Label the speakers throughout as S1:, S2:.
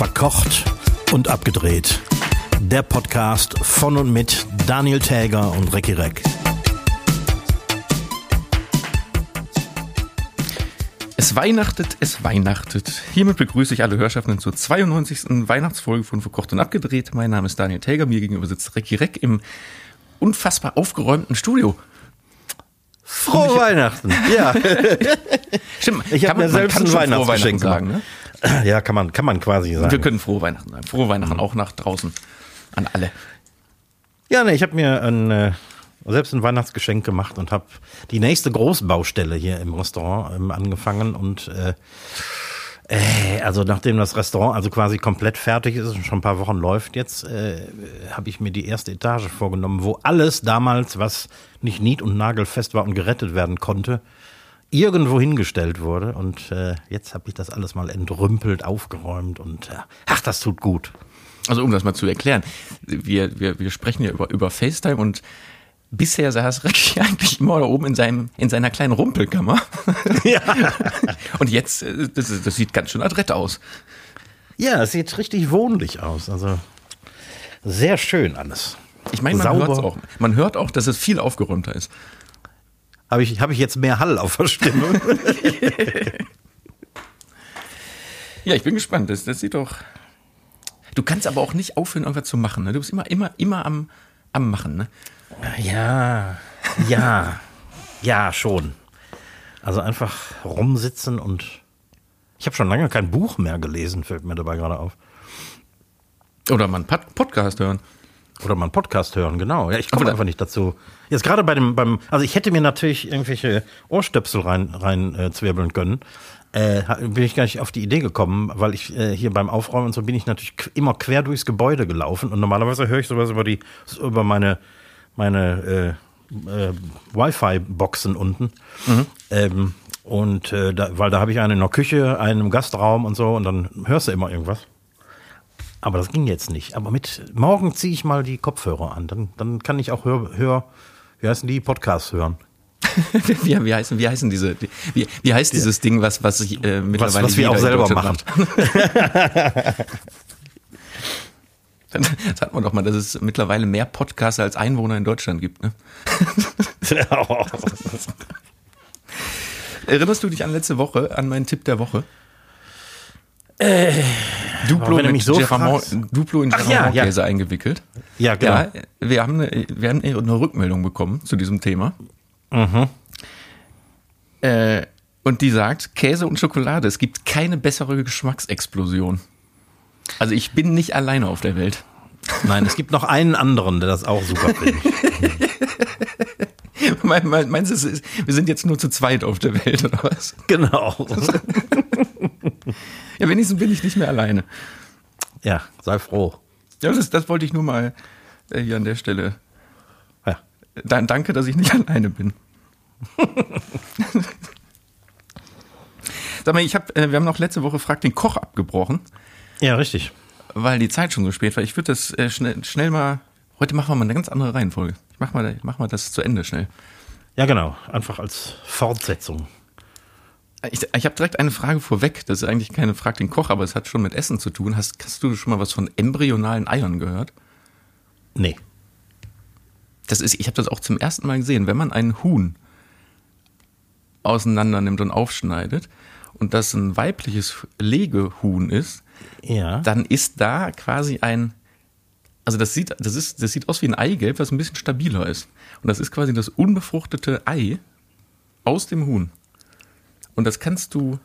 S1: Verkocht und abgedreht. Der Podcast von und mit Daniel Täger und Recki Reck.
S2: Es weihnachtet, es weihnachtet. Hiermit begrüße ich alle Hörschaften zur 92. Weihnachtsfolge von Verkocht und Abgedreht. Mein Name ist Daniel Täger, mir gegenüber sitzt Recki Reck im unfassbar aufgeräumten Studio.
S1: Frohe Weihnachten, ja.
S2: Stimmt,
S1: Ich habe
S2: kann
S1: mir selbst ein Weihnachtsgeschenk
S2: sagen. Ne?
S1: Ja, kann man, kann man quasi sagen.
S2: Wir können frohe Weihnachten sagen. Frohe Weihnachten auch nach draußen an alle.
S1: Ja, ne, ich habe mir ein, äh, selbst ein Weihnachtsgeschenk gemacht und habe die nächste Großbaustelle hier im Restaurant ähm, angefangen und äh, äh, also nachdem das Restaurant also quasi komplett fertig ist und schon ein paar Wochen läuft jetzt, äh, habe ich mir die erste Etage vorgenommen, wo alles damals, was nicht nied- und nagelfest war und gerettet werden konnte, irgendwo hingestellt wurde und äh, jetzt habe ich das alles mal entrümpelt, aufgeräumt und äh, ach, das tut gut.
S2: Also um das mal zu erklären, wir, wir, wir sprechen ja über, über FaceTime und bisher saß Ricky eigentlich immer da oben in, seinem, in seiner kleinen Rumpelkammer.
S1: Ja.
S2: Und jetzt, äh, das, das sieht ganz schön adrett aus.
S1: Ja, es sieht richtig wohnlich aus. Also sehr schön alles.
S2: Ich meine, man hört auch. Man hört auch, dass es viel aufgeräumter ist.
S1: Habe ich, hab ich jetzt mehr Hall auf der Stimme?
S2: Ja, ich bin gespannt. Das, das sieht doch. Du kannst aber auch nicht aufhören, irgendwas zu machen. Ne? Du bist immer, immer, immer am, am Machen. Ne?
S1: ja, ja, ja, schon. Also einfach rumsitzen und ich habe schon lange kein Buch mehr gelesen, fällt mir dabei gerade auf.
S2: Oder mal einen Pod Podcast hören.
S1: Oder mal einen Podcast hören, genau. Ja, ich komme einfach nicht dazu. Jetzt gerade bei dem, beim, also ich hätte mir natürlich irgendwelche Ohrstöpsel rein, rein äh, zwirbeln können. Äh, bin ich gar nicht auf die Idee gekommen, weil ich äh, hier beim Aufräumen und so bin ich natürlich immer quer durchs Gebäude gelaufen und normalerweise höre ich sowas über die, über meine, meine äh, äh, Wi-Fi-Boxen unten. Ähm, und äh, da, weil da habe ich eine in der Küche, einen im Gastraum und so und dann hörst du immer irgendwas. Aber das ging jetzt nicht. Aber mit morgen ziehe ich mal die Kopfhörer an. Dann, dann kann ich auch hör, hör wie heißen die Podcasts hören.
S2: wie, wie, heißen, wie heißen diese, wie, wie heißt dieses Ding, was, was sich äh, mittlerweile
S1: was wir
S2: jeder
S1: auch selber
S2: macht? Das hat man doch mal, dass es mittlerweile mehr Podcasts als Einwohner in Deutschland gibt. Ne? Erinnerst du dich an letzte Woche, an meinen Tipp der Woche? Duplo,
S1: wenn du
S2: mit
S1: mich so fragst.
S2: Duplo in
S1: Ach ja, ja.
S2: Eingewickelt.
S1: Ja, genau.
S2: Ja, wir haben, eine, wir haben eine Rückmeldung bekommen zu diesem Thema.
S1: Mhm.
S2: Äh, und die sagt, Käse und Schokolade, es gibt keine bessere Geschmacksexplosion. Also ich bin nicht alleine auf der Welt.
S1: Nein, es gibt noch einen anderen, der das auch super findet.
S2: Me- Meinst du, wir sind jetzt nur zu zweit auf der Welt oder was?
S1: genau.
S2: Ja, wenigstens bin ich nicht mehr alleine.
S1: Ja, sei froh.
S2: Ja, das, das wollte ich nur mal äh, hier an der Stelle.
S1: Ja.
S2: Da, danke, dass ich nicht alleine bin. Sag mal, ich hab, äh, wir haben noch letzte Woche Frag den Koch abgebrochen,
S1: ja, richtig.
S2: weil die Zeit schon so spät war. Ich würde das äh, schnell, schnell mal. Heute machen wir mal eine ganz andere Reihenfolge. Ich mach mal, ich mach mal das zu Ende schnell.
S1: Ja, genau. Einfach als Fortsetzung.
S2: Ich, ich habe direkt eine Frage vorweg. Das ist eigentlich keine Frag den Koch, aber es hat schon mit Essen zu tun. Hast, hast du schon mal was von embryonalen Eiern gehört?
S1: Nee.
S2: Das ist, ich habe das auch zum ersten Mal gesehen. Wenn man ein Huhn auseinander nimmt und aufschneidet und das ein weibliches Legehuhn ist,
S1: Ja.
S2: dann ist da quasi ein, also das sieht, das ist, das sieht aus wie ein Eigelb, was ein bisschen stabiler ist. Und das ist quasi das unbefruchtete Ei aus dem Huhn. Und das kannst du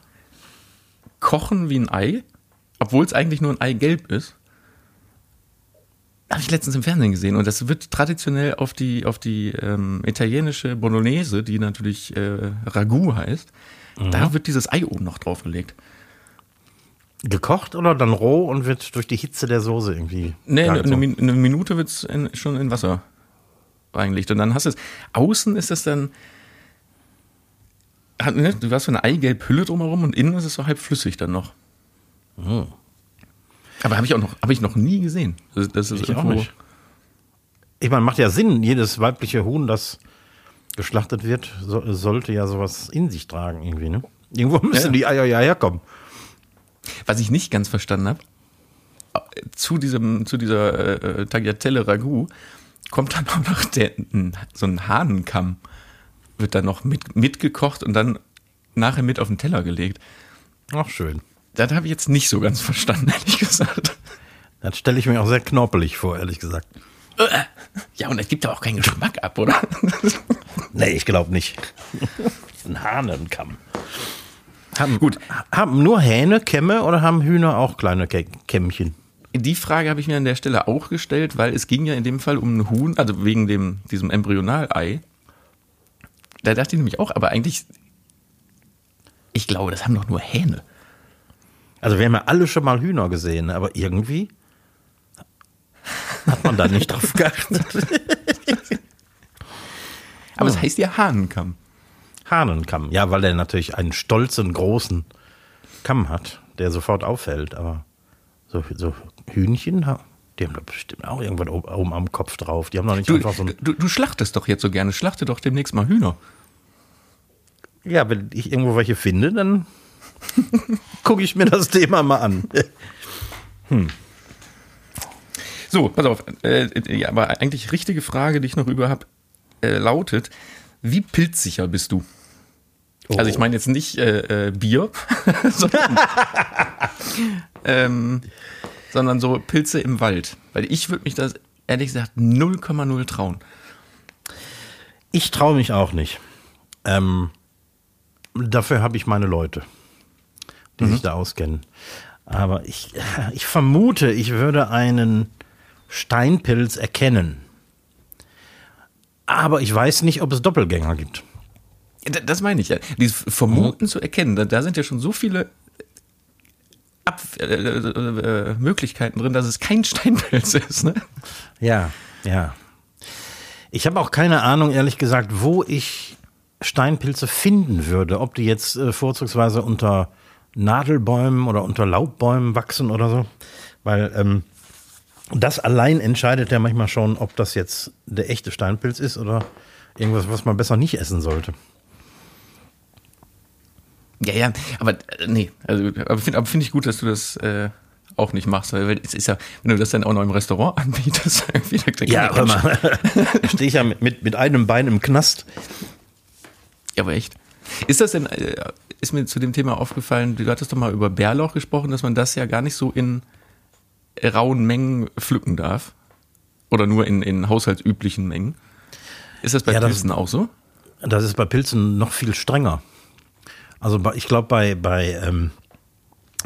S2: kochen wie ein Ei, obwohl es eigentlich nur ein Eigelb ist. Habe ich letztens im Fernsehen gesehen und das wird traditionell auf die, auf die ähm, italienische Bolognese, die natürlich äh, Ragout heißt, da wird dieses Ei oben noch draufgelegt.
S1: Gekocht oder dann roh und wird durch die Hitze der Soße irgendwie.
S2: Nee, eine, Min- eine Minute wird es schon in Wasser reingelegt. Und dann hast du es, außen ist es dann, hat, ne, du hast so eine Eigelb-Hülle drumherum und innen ist es so halb flüssig dann noch.
S1: Hm.
S2: Aber habe ich auch noch, habe ich noch nie gesehen. Das, das ist
S1: Ich auch nicht. Ich meine, macht ja Sinn, jedes weibliche Huhn, das geschlachtet wird, so, sollte ja sowas in sich tragen irgendwie, ne? Irgendwo müssen
S2: Ja.
S1: die Eier ja herkommen.
S2: Was ich nicht ganz verstanden habe, zu diesem, zu dieser äh, Tagliatelle Ragout kommt dann auch noch der, so ein Hahnenkamm, wird dann noch mit, mitgekocht und dann nachher mit auf den Teller gelegt.
S1: Ach, schön.
S2: Das habe ich jetzt nicht so ganz verstanden, ehrlich gesagt.
S1: Das stelle ich mir auch sehr knorpelig vor, ehrlich gesagt.
S2: Ja, und es gibt aber auch keinen Geschmack ab, oder?
S1: Nee, ich glaube nicht. Ein Hahnenkamm. Haben, Gut. Haben nur Hähne Kämme oder haben Hühner auch kleine Kä Kämmchen?
S2: Die Frage habe ich mir an der Stelle auch gestellt, weil es ging ja in dem Fall um ein Huhn, also wegen dem, diesem Embryonalei. Da dachte ich nämlich auch, aber eigentlich, ich glaube, das haben doch nur Hähne.
S1: Also wir haben ja alle schon mal Hühner gesehen, aber irgendwie hat man da nicht drauf geachtet.
S2: Aber es heißt ja Hahnenkamm.
S1: Hahnenkamm, ja, weil er natürlich einen stolzen, großen Kamm hat, der sofort auffällt. Aber so, so Hühnchen, die haben doch bestimmt auch irgendwas oben oben am Kopf drauf. Die haben doch nicht
S2: Du,
S1: einfach so ein.
S2: du, du schlachtest doch jetzt so gerne. Schlachte doch demnächst mal Hühner.
S1: Ja, wenn ich irgendwo welche finde, dann gucke ich mir das Thema mal an.
S2: So, pass auf. Äh, ja, aber eigentlich richtige Frage, die ich noch über habe, äh, lautet: Wie pilzsicher bist du? Also ich meine jetzt nicht äh, äh, Bier, sondern, ähm, sondern so Pilze im Wald. Weil ich würde mich das ehrlich gesagt 0,0 trauen.
S1: Ich traue mich auch nicht. Ähm, dafür habe ich meine Leute, die sich da auskennen. Aber ich, ich vermute, ich würde einen Steinpilz erkennen. Aber ich weiß nicht, ob es Doppelgänger gibt.
S2: Das meine ich ja. Dieses Vermuten zu erkennen, da, da sind ja schon so viele Ab äh, äh, äh, Möglichkeiten drin, dass es kein Steinpilz ist. Ne?
S1: Ja, ja. Ich habe auch keine Ahnung, ehrlich gesagt, wo ich Steinpilze finden würde. Ob die jetzt äh, vorzugsweise unter Nadelbäumen oder unter Laubbäumen wachsen oder so. Weil ähm, das allein entscheidet ja manchmal schon, ob das jetzt der echte Steinpilz ist oder irgendwas, was man besser nicht essen sollte.
S2: Ja, ja, aber äh, nee, also aber finde aber find ich gut, dass du das äh, auch nicht machst, weil es ist ja, wenn du das dann auch noch im Restaurant anbietest, irgendwie, da- da-
S1: Ja, hör mal. Stehe ich ja mit, mit einem Bein im Knast.
S2: Ja, aber echt. Ist das denn, äh, ist mir zu dem Thema aufgefallen, du hattest doch mal über Bärlauch gesprochen, dass man das ja gar nicht so in rauen Mengen pflücken darf. Oder nur in, in haushaltsüblichen Mengen. Ist das bei
S1: Ja, das-
S2: Pilzen auch so?
S1: Das ist bei Pilzen noch viel strenger. Also ich glaube, bei, bei, ähm,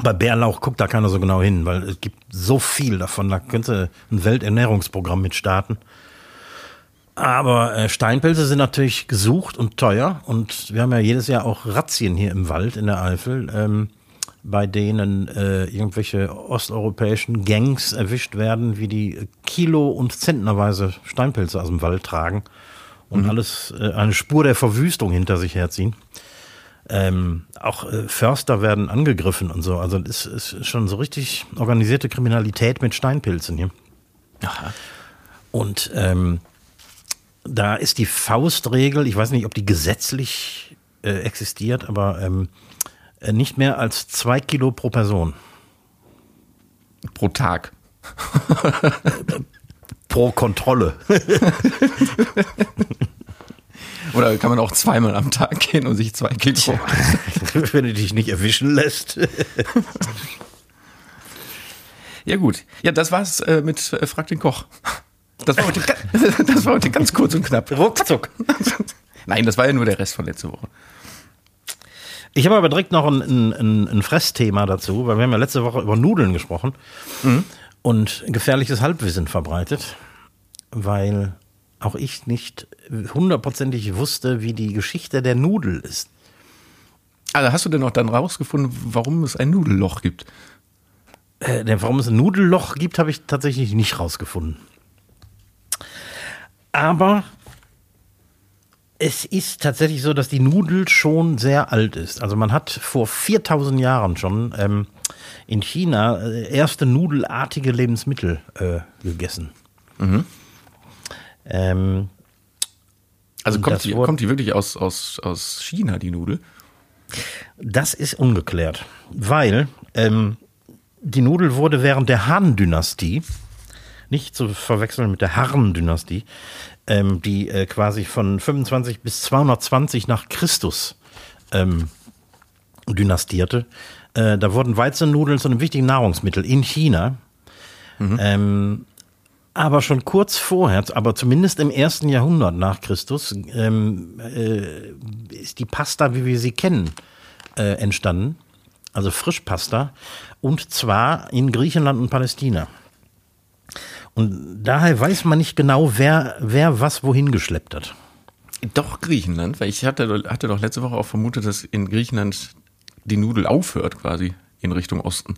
S1: bei Bärlauch guckt da keiner so genau hin, weil es gibt so viel davon. Da könnte ein Welternährungsprogramm mit starten. Aber äh, Steinpilze sind natürlich gesucht und teuer. Und wir haben ja jedes Jahr auch Razzien hier im Wald in der Eifel, ähm, bei denen äh, irgendwelche osteuropäischen Gangs erwischt werden, wie die Kilo- und Zentnerweise Steinpilze aus dem Wald tragen und alles äh, eine Spur der Verwüstung hinter sich herziehen. Ähm, auch äh, Förster werden angegriffen und so. Also es ist schon so richtig organisierte Kriminalität mit Steinpilzen hier.
S2: Aha.
S1: Und ähm, da ist die Faustregel, ich weiß nicht, ob die gesetzlich äh, existiert, aber ähm, äh, nicht mehr als zwei Kilo pro Person.
S2: Pro Tag.
S1: Pro Kontrolle.
S2: Oder kann man auch zweimal am Tag gehen und sich zwei Kilo.
S1: Wenn du dich nicht erwischen lässt.
S2: Ja, gut. Ja, das war's äh, mit äh, Frag den Koch. Das war, heute, das war heute ganz kurz und knapp.
S1: Ruckzuck.
S2: Nein, das war ja nur der Rest von letzter Woche.
S1: Ich habe aber direkt noch ein, ein, ein, ein Fressthema dazu, weil wir haben ja letzte Woche über Nudeln gesprochen und gefährliches Halbwissen verbreitet, weil auch ich nicht hundertprozentig wusste, wie die Geschichte der Nudel ist.
S2: Also hast du denn auch dann rausgefunden, warum es ein Nudelloch gibt?
S1: Äh, denn warum es ein Nudelloch gibt, habe ich tatsächlich nicht rausgefunden. Aber es ist tatsächlich so, dass die Nudel schon sehr alt ist. Also man hat vor 4000 Jahren schon ähm, in China äh, erste nudelartige Lebensmittel äh, gegessen. Ähm,
S2: Also kommt die, kommt die wirklich aus, aus, aus China, die Nudel?
S1: Das ist ungeklärt, weil ähm, die Nudel wurde während der Han-Dynastie, nicht zu verwechseln mit der Harren-Dynastie, ähm, die äh, quasi von 25 bis 220 nach Christus ähm, dynastierte. Äh, da wurden Weizennudeln zu einem wichtigen Nahrungsmittel in China. Mhm. Ähm, aber schon kurz vorher, aber zumindest im ersten Jahrhundert nach Christus, ähm, äh, ist die Pasta, wie wir sie kennen, äh, entstanden. Also Frischpasta. Und zwar in Griechenland und Palästina. Und daher weiß man nicht genau, wer, wer was wohin geschleppt hat.
S2: Doch Griechenland, weil ich hatte, hatte doch letzte Woche auch vermutet, dass in Griechenland die Nudel aufhört quasi in Richtung Osten.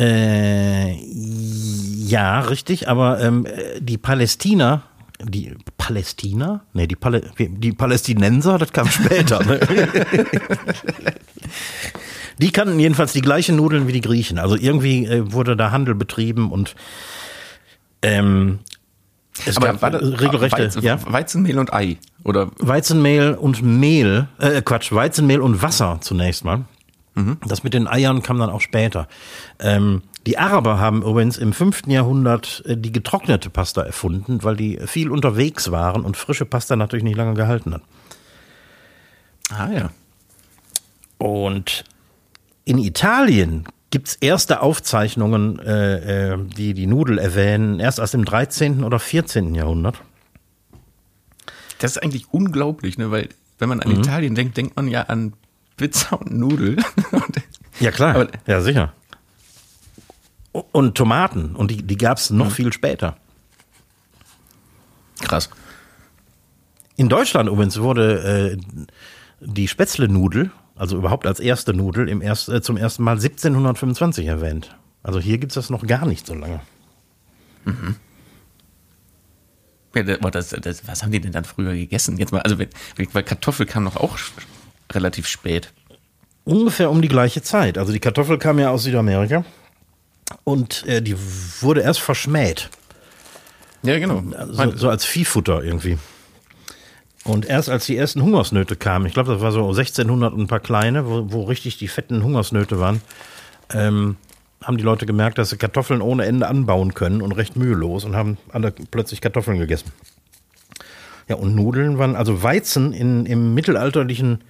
S1: Äh, ja, richtig, aber ähm, die Palästina, die Palästina? Nee, die, Pal die Palästinenser, das kam später. Ne? die kannten jedenfalls die gleichen Nudeln wie die Griechen. Also irgendwie äh, wurde da Handel betrieben und ähm,
S2: es Aber gab war das, regelrechte Weizen, ja? Weizenmehl und Ei oder
S1: Weizenmehl und Mehl, äh, Quatsch, Weizenmehl und Wasser zunächst mal. Mhm. Das mit den Eiern kam dann auch später. Ähm, die Araber haben übrigens im fünften Jahrhundert äh, die getrocknete Pasta erfunden, weil die viel unterwegs waren und frische Pasta natürlich nicht lange gehalten hat.
S2: Ah ja.
S1: Und in Italien gibt es erste Aufzeichnungen, äh, äh, die die Nudel erwähnen, erst aus dem 13. oder 14. Jahrhundert.
S2: Das ist eigentlich unglaublich, ne? weil wenn man an mhm. Italien denkt, denkt man ja an Pizza und Nudel.
S1: ja, klar. Aber, ja, sicher. Und Tomaten. Und die, die gab es noch mhm. viel später.
S2: Krass.
S1: In Deutschland übrigens wurde äh, die Spätzle-Nudel, also überhaupt als erste Nudel, im erst, äh, zum ersten Mal 1725 erwähnt. Also hier gibt es das noch gar nicht so lange. Mhm.
S2: Das, das, was haben die denn dann früher gegessen? Jetzt mal, also weil Kartoffel kam noch auch relativ spät.
S1: Ungefähr um die gleiche Zeit. Also die Kartoffel kam ja aus Südamerika und äh, die wurde erst verschmäht.
S2: Ja, genau.
S1: So, so als Viehfutter irgendwie. Und erst als die ersten Hungersnöte kamen, ich glaube, das war so 1600 und ein paar kleine, wo, wo richtig die fetten Hungersnöte waren, ähm, haben die Leute gemerkt, dass sie Kartoffeln ohne Ende anbauen können und recht mühelos und haben alle plötzlich Kartoffeln gegessen. Ja, und Nudeln waren, also Weizen in, im mittelalterlichen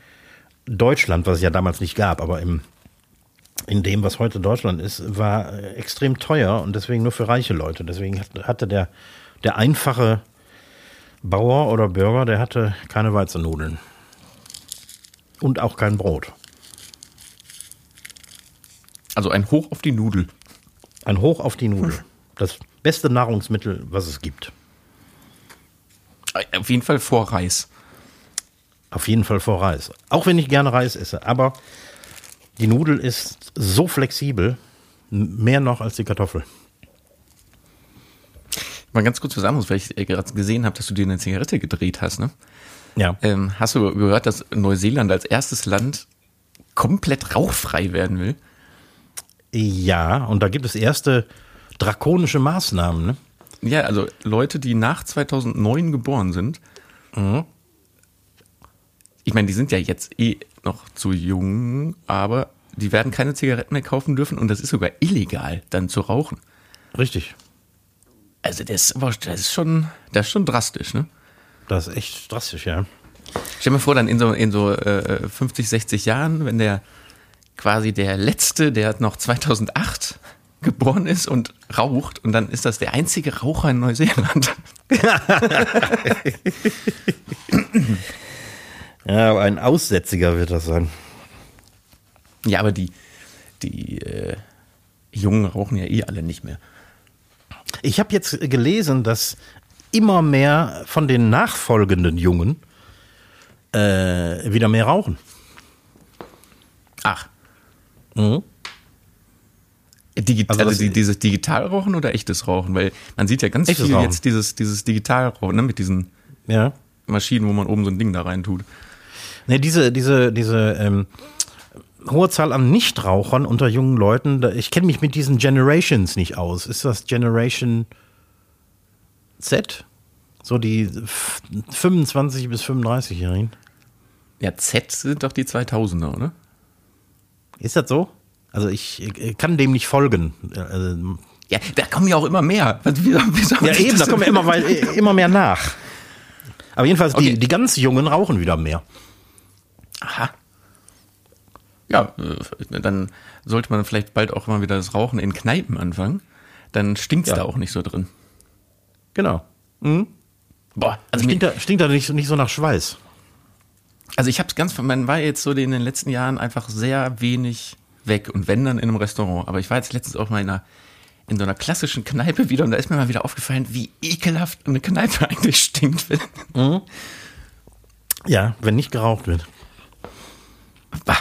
S1: Deutschland, was es ja damals nicht gab, aber im, in dem, was heute Deutschland ist, war äh, extrem teuer und deswegen nur für reiche Leute. Deswegen hatte der, der einfache Bauer oder Bürger, der hatte keine Weizennudeln. Und auch kein Brot.
S2: Also ein Hoch auf die Nudel.
S1: Ein Hoch auf die Nudel. Das beste Nahrungsmittel, was es gibt.
S2: Auf jeden Fall vor Reis.
S1: Auf jeden Fall vor Reis. Auch wenn ich gerne Reis esse. Aber die Nudel ist so flexibel, mehr noch als die Kartoffel.
S2: Mal ganz kurz zusammen, weil ich äh, gerade gesehen habe, dass du dir eine Zigarette gedreht hast, ne?
S1: Ja.
S2: Ähm, hast du gehört, dass Neuseeland als erstes Land komplett rauchfrei werden will?
S1: Ja, und da gibt es erste drakonische Maßnahmen, ne?
S2: Ja, also Leute, die nach 2009 geboren sind, mhm ich meine, die sind ja jetzt eh noch zu jung, aber die werden keine Zigaretten mehr kaufen dürfen und das ist sogar illegal, dann zu rauchen.
S1: Richtig.
S2: Also das, das ist schon, das ist schon drastisch, ne?
S1: Das ist echt drastisch, ja.
S2: Stell mir vor, dann in so, in so äh, 50, 60 Jahren, wenn der quasi der Letzte, der noch 2008 geboren ist und raucht und dann ist das der einzige Raucher in Neuseeland.
S1: Ja, aber ein Aussätziger wird das sein.
S2: Ja, aber die, die äh, Jungen rauchen ja eh alle nicht mehr.
S1: Ich habe jetzt gelesen, dass immer mehr von den nachfolgenden Jungen äh, wieder mehr rauchen.
S2: Ach. Mhm. Digi also, also die, dieses Digitalrauchen oder echtes Rauchen? Weil man sieht ja ganz viel Rauchen. jetzt dieses, dieses Digitalrauchen, ne, mit diesen ja. Maschinen, wo man oben so ein Ding da rein tut.
S1: Ne, diese, diese, diese ähm, hohe Zahl an Nichtrauchern unter jungen Leuten, ich kenne mich mit diesen Generations nicht aus. Ist das Generation Z? So die 25 bis 35-Jährigen?
S2: Ja, Z sind doch die 2000er, oder?
S1: Ist das so? Also ich äh, kann dem nicht folgen. Also,
S2: Ja, da kommen ja auch immer mehr. Wie, wie
S1: ja, eben, da kommen
S2: denn-
S1: immer, wei- äh, immer mehr nach. Aber jedenfalls,
S2: Okay.
S1: die, die ganz Jungen rauchen wieder mehr.
S2: Aha. Ja, äh, dann sollte man vielleicht bald auch mal wieder das Rauchen in Kneipen anfangen. Dann stinkt's
S1: Ja.
S2: da auch nicht so drin.
S1: Genau.
S2: Boah, also,
S1: Stinkt da, stinkt da nicht, so- nicht so nach Schweiß.
S2: also ich hab's ganz, man war jetzt so in den letzten Jahren einfach sehr wenig weg und wenn dann in einem Restaurant. Aber ich war jetzt letztens auch mal in einer, in so einer klassischen Kneipe wieder und da ist mir mal wieder aufgefallen, wie ekelhaft eine Kneipe eigentlich stinkt.
S1: Ja, wenn nicht geraucht wird.
S2: Bah.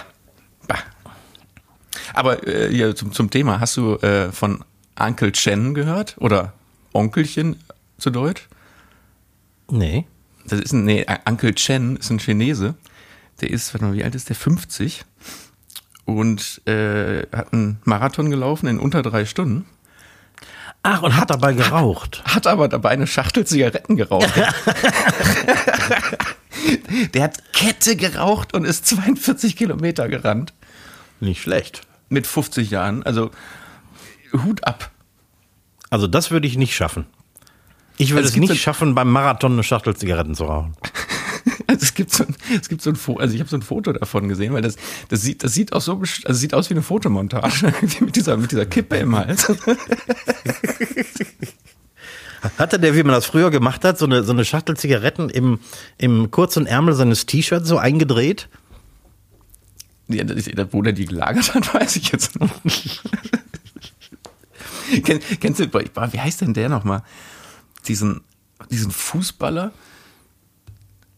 S2: Aber äh, hier zum, zum Thema, hast du äh, von Uncle Chen gehört? Oder Onkelchen zu Deutsch?
S1: Nee.
S2: Das ist ein, nee, Uncle Chen ist ein Chinese. Der ist, warte mal, wie alt ist der? 50. Und äh, hat einen Marathon gelaufen in unter drei Stunden.
S1: Ach, und hat dabei geraucht.
S2: Hat aber dabei eine Schachtel Zigaretten geraucht. der hat Kette geraucht und ist 42 Kilometer gerannt.
S1: Nicht schlecht.
S2: Mit 50 Jahren. Also Hut ab.
S1: Also das würde ich nicht schaffen. Ich würde
S2: Also es
S1: es nicht schaffen, beim Marathon eine Schachtel Zigaretten zu rauchen.
S2: Also es gibt so ein, es gibt so ein Foto, also ich habe so ein Foto davon gesehen, weil das, das sieht, das sieht auch so, also sieht aus wie eine Fotomontage mit dieser, mit dieser Kippe im Hals.
S1: Hatte der, wie man das früher gemacht hat, so eine, so eine Schachtel Zigaretten im, im kurzen Ärmel seines T-Shirts so eingedreht?
S2: Ja, wo der die gelagert hat, weiß ich jetzt nicht. Kenn, kennst du, wie heißt denn der nochmal? Diesen, diesen Fußballer,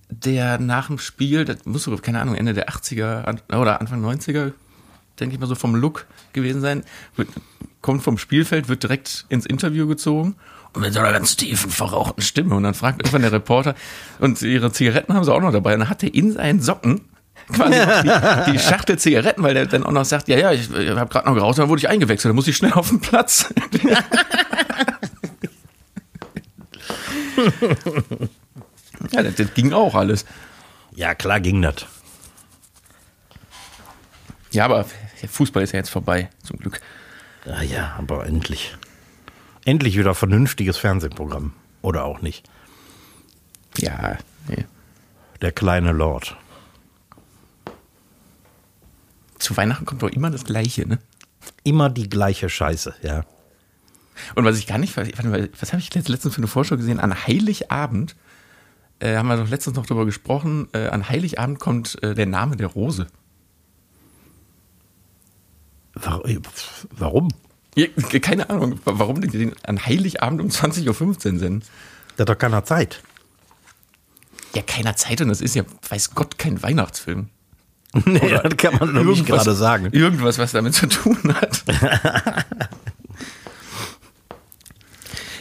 S2: der nach dem Spiel, das muss so, keine Ahnung, Ende der 80er an- oder Anfang 90er, denke ich mal so vom Look gewesen sein, wird, kommt vom Spielfeld, wird direkt ins Interview gezogen und mit so einer ganz tiefen, verrauchten Stimme und dann fragt irgendwann der Reporter und ihre Zigaretten haben sie auch noch dabei und dann hat er in seinen Socken quasi die, die Schachtel Zigaretten, weil der dann auch noch sagt, ja, ja, ich, ich habe gerade noch geraucht, dann wurde ich eingewechselt, dann muss ich schnell auf den Platz. ja, das, das ging auch alles.
S1: Ja, klar ging das.
S2: Ja, aber Fußball ist ja jetzt vorbei, zum Glück.
S1: Ja, ja, aber endlich. Endlich wieder vernünftiges Fernsehprogramm. Oder auch nicht.
S2: Ja, nee.
S1: Der kleine Lord.
S2: Zu Weihnachten kommt doch immer das Gleiche, ne?
S1: Immer die gleiche Scheiße, ja.
S2: Und was ich gar nicht, mal, was habe ich letzt- letztens für eine Vorschau gesehen? An Heiligabend, äh, haben wir doch letztens noch darüber gesprochen, äh, an Heiligabend kommt äh, der Name der Rose.
S1: Wa- Warum?
S2: Ja, keine Ahnung, wa- warum die den an Heiligabend um 20.15 Uhr senden.
S1: Da hat doch keiner Zeit.
S2: Ja, keiner Zeit und das ist ja, weiß Gott, kein Weihnachtsfilm.
S1: Nee, das kann man nämlich
S2: Irgendwas-
S1: gerade sagen.
S2: Irgendwas, was damit zu tun hat.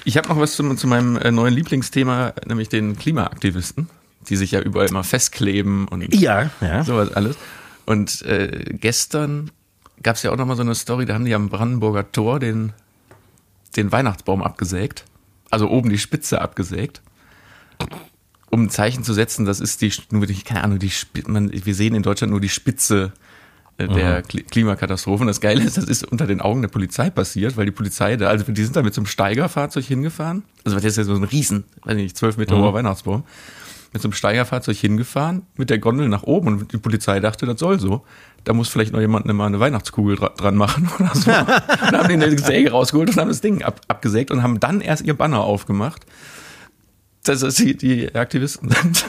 S2: ich habe noch was zu, zu meinem äh, neuen Lieblingsthema, nämlich den Klimaaktivisten, die sich ja überall immer festkleben und
S1: Ja, ja.
S2: sowas alles. Und äh, gestern gab es ja auch noch mal so eine Story, da haben die am Brandenburger Tor den, den Weihnachtsbaum abgesägt. Also oben die Spitze abgesägt. Um ein Zeichen zu setzen, das ist die, nur die, keine Ahnung, die, man, wir sehen in Deutschland nur die Spitze äh, der Kli Klimakatastrophe. Und das Geile ist, das ist unter den Augen der Polizei passiert, weil die Polizei da, also die sind da mit so einem Steigerfahrzeug hingefahren. Also das ist ja so ein riesen, weiß nicht, zwölf Meter hoher Weihnachtsbaum. Mit so einem Steigerfahrzeug hingefahren, mit der Gondel nach oben und die Polizei dachte, das soll so. Da muss vielleicht noch jemand mal eine Weihnachtskugel dra dran machen oder so. und haben den eine Säge rausgeholt und haben das Ding ab abgesägt und haben dann erst ihr Banner aufgemacht. Das ist die, die Aktivisten sind.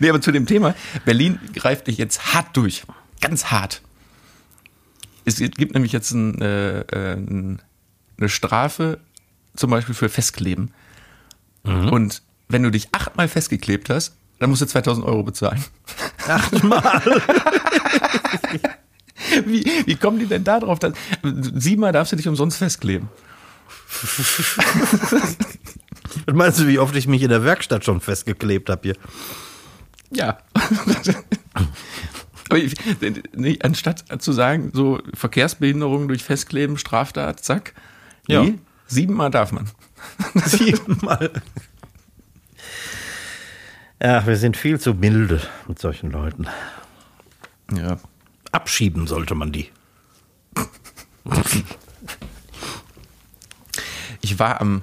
S2: nee, aber zu dem Thema, Berlin greift dich jetzt hart durch. Ganz hart. Es gibt nämlich jetzt ein, äh, äh, ein- eine Strafe, zum Beispiel für Festkleben. Und wenn du dich achtmal festgeklebt hast, dann musst du 2000 Euro bezahlen.
S1: Achtmal.
S2: Wie, wie kommen die denn da drauf? Dass, siebenmal darfst du dich umsonst festkleben.
S1: Was meinst du, wie oft ich mich in der Werkstatt schon festgeklebt habe hier?
S2: Ja. Aber ich, nee, anstatt zu sagen, so Verkehrsbehinderung durch Festkleben, Straftat, zack.
S1: Ja.
S2: Nee, siebenmal darf man.
S1: Siebenmal. Ja, wir sind viel zu milde mit solchen Leuten.
S2: Ja.
S1: Abschieben sollte man die.
S2: Ich war am,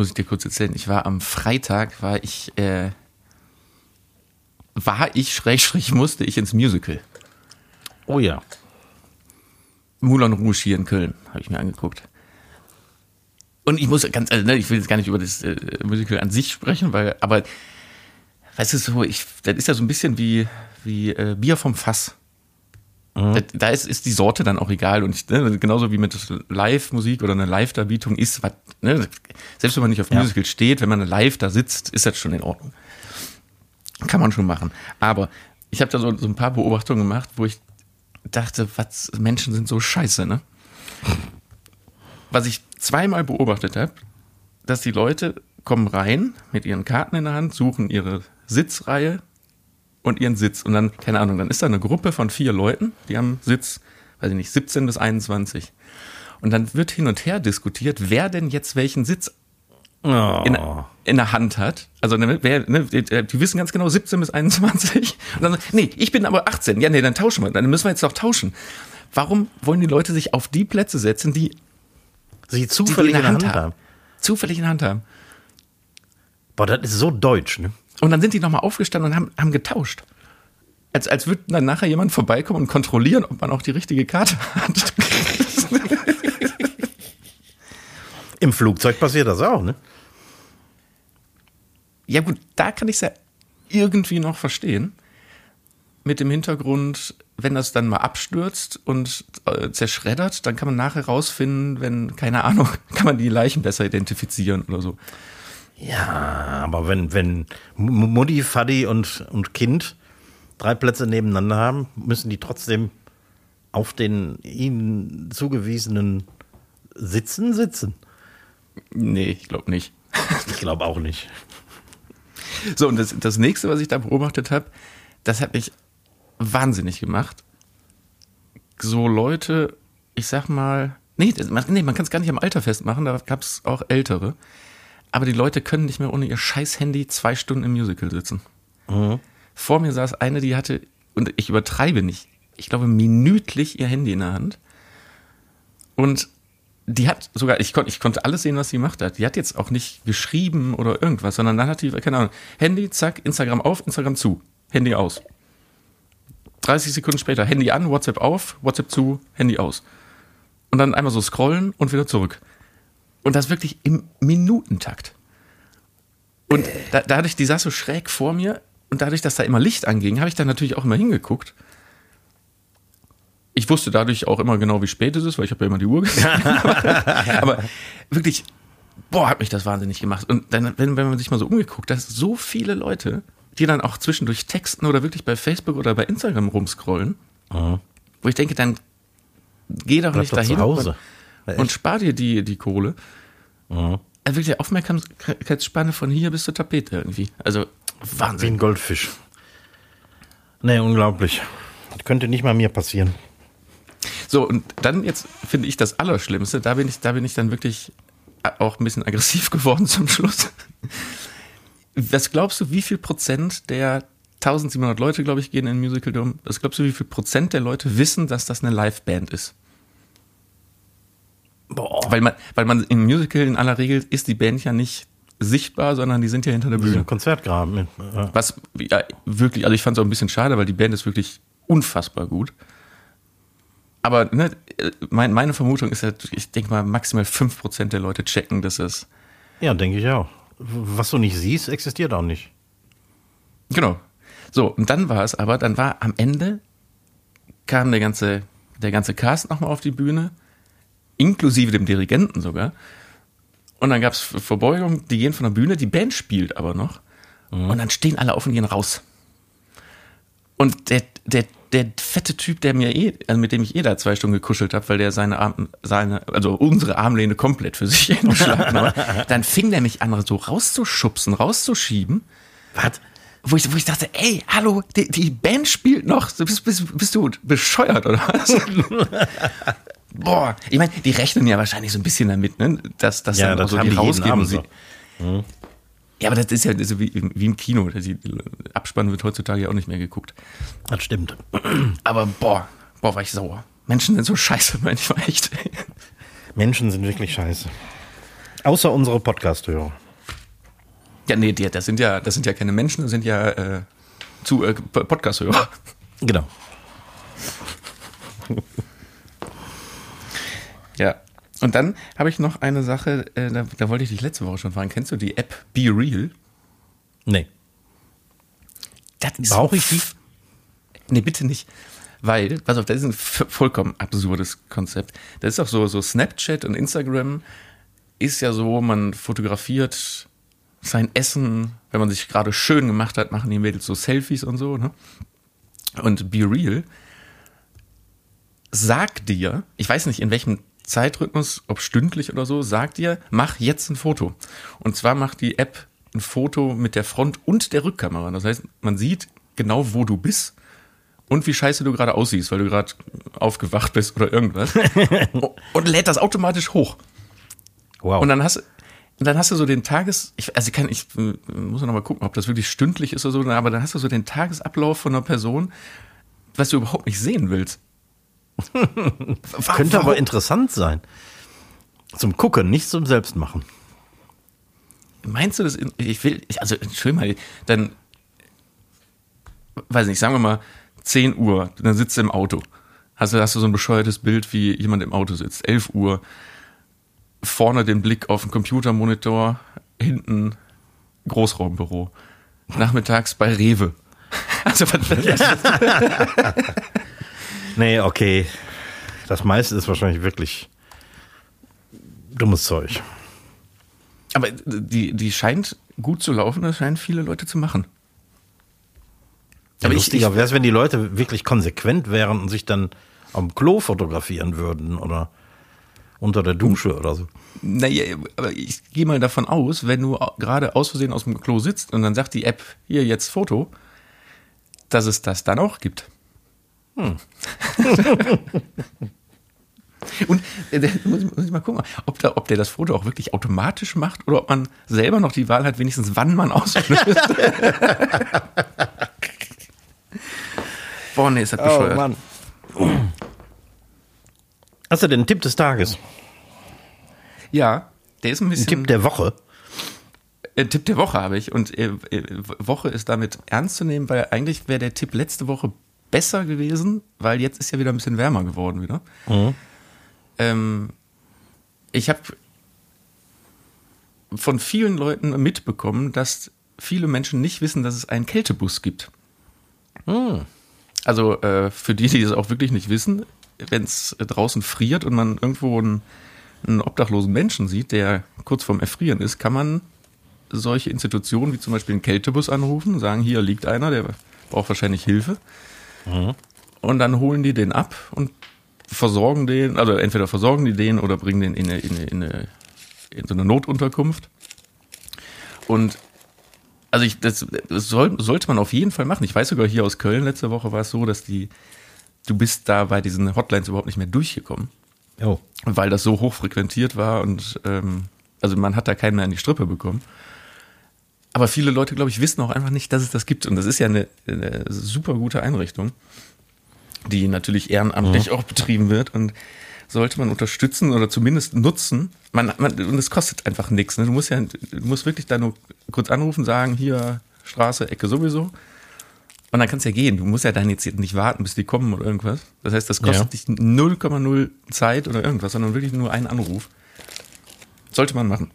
S2: muss ich dir kurz erzählen, ich war am Freitag, war ich, äh, war ich, schräg, schräg, musste ich ins Musical.
S1: Oh ja.
S2: Moulin Rouge hier in Köln, habe ich mir angeguckt. Und ich muss ganz, also, ne, ich will jetzt gar nicht über das äh, Musical an sich sprechen, weil, aber, weißt du, so, ich, das ist ja so ein bisschen wie, wie äh, Bier vom Fass. Da, da ist, ist die Sorte dann auch egal. Und ich, ne, genauso wie mit Live-Musik oder einer Live-Darbietung ist, was, ne, selbst wenn man nicht auf
S1: Ja.
S2: Musical steht, wenn man live da sitzt, ist das schon in Ordnung. Kann man schon machen. Aber ich habe da so, so ein paar Beobachtungen gemacht, wo ich dachte, was, Menschen sind so scheiße, ne? Was ich zweimal beobachtet habe, dass die Leute kommen rein mit ihren Karten in der Hand, suchen ihre Sitzreihe und ihren Sitz. Und dann, keine Ahnung, dann ist da eine Gruppe von vier Leuten, die haben Sitz, weiß ich nicht, 17 bis 21. Und dann wird hin und her diskutiert, wer denn jetzt welchen Sitz
S1: Oh.
S2: in, in der Hand hat. Also ne, wer, ne, die, die wissen ganz genau 17 bis 21. Und dann, nee, ich bin aber 18. Ja, nee, dann tauschen wir. Dann müssen wir jetzt doch tauschen. Warum wollen die Leute sich auf die Plätze setzen, die
S1: Sie
S2: die
S1: zufällig in der Hand haben.
S2: Zufällig in der Hand haben.
S1: Boah, das ist so deutsch, ne?
S2: Und dann sind die nochmal aufgestanden und haben, haben getauscht. Als, als würde dann nachher jemand vorbeikommen und kontrollieren, ob man auch die richtige Karte hat.
S1: Im Flugzeug passiert das auch, ne?
S2: Ja gut, da kann ich es ja irgendwie noch verstehen. Mit dem Hintergrund, wenn das dann mal abstürzt und äh, zerschreddert, dann kann man nachher rausfinden, wenn, keine Ahnung, kann man die Leichen besser identifizieren oder so.
S1: Ja, aber wenn, wenn Mutti, Faddy und, und Kind drei Plätze nebeneinander haben, müssen die trotzdem auf den ihnen zugewiesenen Sitzen sitzen.
S2: Nee, ich glaube nicht.
S1: Ich glaube auch nicht.
S2: So, und das, das nächste, was ich da beobachtet habe, das hat mich wahnsinnig gemacht. So Leute, ich sag mal, nee, das, man, nee, man kann es gar nicht am Alter festmachen, da gab es auch ältere. Aber die Leute können nicht mehr ohne ihr scheiß Handy zwei Stunden im Musical sitzen. Vor mir saß eine, die hatte, und ich übertreibe nicht, ich glaube, minütlich ihr Handy in der Hand. Und die hat sogar, ich, kon, ich konnte alles sehen, was sie gemacht hat. Die hat jetzt auch nicht geschrieben oder irgendwas, sondern dann hat die, keine Ahnung, Handy, zack, Instagram auf, Instagram zu, Handy aus. 30 Sekunden später, Handy an, WhatsApp auf, WhatsApp zu, Handy aus. Und dann einmal so scrollen und wieder zurück. Und das wirklich im Minutentakt. Und da, dadurch, die saß so schräg vor mir und dadurch, dass da immer Licht anging, habe ich dann natürlich auch immer hingeguckt. Ich wusste dadurch auch immer genau, wie spät es ist, weil ich habe ja immer die Uhr gesehen. Aber wirklich, boah, hat mich das wahnsinnig gemacht. Und dann, wenn, wenn man sich mal so umgeguckt, da ist so viele Leute, die dann auch zwischendurch texten oder wirklich bei Facebook oder bei Instagram rumscrollen, wo ich denke, dann geh doch
S1: Bleib
S2: nicht
S1: doch
S2: dahin
S1: zu Hause.
S2: und, und spar dir die, die Kohle. Also wirklich die Aufmerksamkeitsspanne von hier bis zur Tapete irgendwie. Also
S1: Wie
S2: Wahnsinn.
S1: ein Goldfisch. Nee, unglaublich. Das könnte nicht mal mir passieren.
S2: So, und dann jetzt finde ich das Allerschlimmste, da bin ich, da bin ich dann wirklich auch ein bisschen aggressiv geworden zum Schluss. Was glaubst du, wie viel Prozent der 1700 Leute, glaube ich, gehen in den Musical Dome? Was glaubst du, wie viel Prozent der Leute wissen, dass das eine Liveband ist?
S1: Boah.
S2: Weil man, weil man im Musical in aller Regel ist die Band ja nicht sichtbar, sondern die sind ja hinter der Bühne.
S1: Konzertgraben. Mit, äh,
S2: Was ja, wirklich, also ich fand es auch ein bisschen schade, weil die Band ist wirklich unfassbar gut. Aber ne, mein, meine Vermutung ist, halt, ich denke mal, maximal 5% der Leute checken, dass es.
S1: ja, denke ich auch. Was du nicht siehst, existiert auch nicht.
S2: Genau. So, und dann war es aber, dann war am Ende, kam der ganze, der ganze Cast nochmal auf die Bühne, inklusive dem Dirigenten sogar. Und dann gab es Verbeugungen, die gehen von der Bühne, die Band spielt aber noch. Und dann stehen alle auf und gehen raus. Und der, der, der fette Typ, der mir eh, also mit dem ich eh da zwei Stunden gekuschelt habe, weil der seine Arm, seine, also unsere Armlehne komplett für sich entschlagen hat, dann fing der mich an, so rauszuschubsen, rauszuschieben.
S1: Was?
S2: Wo ich, wo ich dachte, ey, hallo, die, die Band spielt noch. Bist, bist, bist du bescheuert oder was? Boah, ich meine, die rechnen ja wahrscheinlich so ein bisschen damit, ne? dass, dass
S1: Ja,
S2: dann auch
S1: das
S2: so die sie-
S1: so.
S2: Ja, aber das ist ja, ist wie, wie im Kino. Die Abspann wird heutzutage ja auch nicht mehr geguckt.
S1: Das stimmt.
S2: Aber boah, boah, war ich sauer. Menschen sind so scheiße, war echt.
S1: Menschen sind wirklich scheiße. Außer unsere Podcast-Hörer.
S2: Ja, nee, die, das sind ja, das sind ja keine Menschen, das sind ja äh, zu äh, Podcast-Hörer.
S1: Genau.
S2: Ja. Und dann habe ich noch eine Sache, äh, da, da wollte ich dich letzte Woche schon fragen. Kennst du die App Be Real?
S1: Nee.
S2: Das ist
S1: Brauche ich die?
S2: Nee, bitte nicht. Weil, pass auf, das ist ein vollkommen absurdes Konzept. Das ist auch so, so Snapchat und Instagram ist ja so, man fotografiert sein Essen, wenn man sich gerade schön gemacht hat, machen die Mädels so Selfies und so, ne? Und Be Real sagt dir, ich weiß nicht in welchem Zeitrhythmus, ob stündlich oder so, sagt dir, mach jetzt ein Foto. Und zwar macht die App ein Foto mit der Front- und der Rückkamera. Das heißt, man sieht genau, wo du bist und wie scheiße du gerade aussiehst, weil du gerade aufgewacht bist oder irgendwas. und lädt das automatisch hoch.
S1: Wow.
S2: Und dann hast, dann hast du so den Tages, ich, also ich kann, ich äh, muss noch mal gucken, ob das wirklich stündlich ist oder so, aber dann hast du so den Tagesablauf von einer Person, was du überhaupt nicht sehen willst.
S1: Könnte aber interessant sein. Zum Gucken, nicht zum Selbstmachen.
S2: Meinst du das? Ich will, also Entschuldigung mal, dann, weiß nicht, sagen wir mal 10 Uhr, dann sitzt du im Auto. Hast du, hast du so ein bescheuertes Bild, wie jemand im Auto sitzt. 11 Uhr, vorne den Blick auf den Computermonitor, hinten Großraumbüro. Nachmittags bei Rewe. Also, was,
S1: Nee, okay. Das meiste ist wahrscheinlich wirklich dummes Zeug.
S2: aber die, die scheint gut zu laufen, das scheinen viele Leute zu machen.
S1: Ja,
S2: Aber ich-
S1: lustiger wäre es, wenn die Leute wirklich konsequent wären und sich dann am Klo fotografieren würden oder unter der Dusche oder so.
S2: Naja, aber ich gehe mal davon aus, wenn du gerade aus Versehen aus dem Klo sitzt und dann sagt die App, hier jetzt Foto, dass es das dann auch gibt. Hm. und äh, muss, ich- muss ich mal gucken, ob, da, ob der das Foto auch wirklich automatisch macht oder ob man selber noch die Wahl hat, wenigstens wann man auslöst. Boah, nee, ist das bescheuert.
S1: Mann. Hast du denn einen Tipp des Tages?
S2: Ja, der ist ein bisschen...
S1: Tipp der Woche?
S2: Äh, Tipp der Woche habe ich und äh, äh, Woche ist damit ernst zu nehmen, weil eigentlich wäre der Tipp letzte Woche besser gewesen, weil jetzt ist ja wieder ein bisschen wärmer geworden wieder. Ähm, ich habe von vielen Leuten mitbekommen, dass viele Menschen nicht wissen, dass es einen Kältebus gibt. Also äh, für die, die es auch wirklich nicht wissen, wenn es draußen friert und man irgendwo einen, einen obdachlosen Menschen sieht, der kurz vorm Erfrieren ist, kann man solche Institutionen wie zum Beispiel einen Kältebus anrufen, sagen, hier liegt einer, der braucht wahrscheinlich Hilfe. Und dann holen die den ab und versorgen den, also entweder versorgen die den oder bringen den in, eine, in, eine, in, eine, in so eine Notunterkunft. Und also ich, das, das soll, sollte man auf jeden Fall machen. Ich weiß sogar hier aus Köln letzte Woche war es so, dass die, du bist da bei diesen Hotlines überhaupt nicht mehr durchgekommen,
S1: Oh.
S2: weil das so hoch frequentiert war und ähm, also man hat da keinen mehr an die Strippe bekommen. Aber viele Leute, glaube ich, wissen auch einfach nicht, dass es das gibt. Und das ist ja eine, eine super gute Einrichtung, die natürlich ehrenamtlich auch betrieben wird und sollte man unterstützen oder zumindest nutzen. Man, man, und es kostet einfach nichts. Ne? Du musst ja, du musst wirklich da nur kurz anrufen, sagen, hier Straße, Ecke sowieso. Und dann kannst du ja gehen. Du musst ja dann jetzt nicht warten, bis die kommen oder irgendwas. Das heißt, das kostet dich 0,0 Zeit oder irgendwas, sondern wirklich nur einen Anruf. Sollte man machen.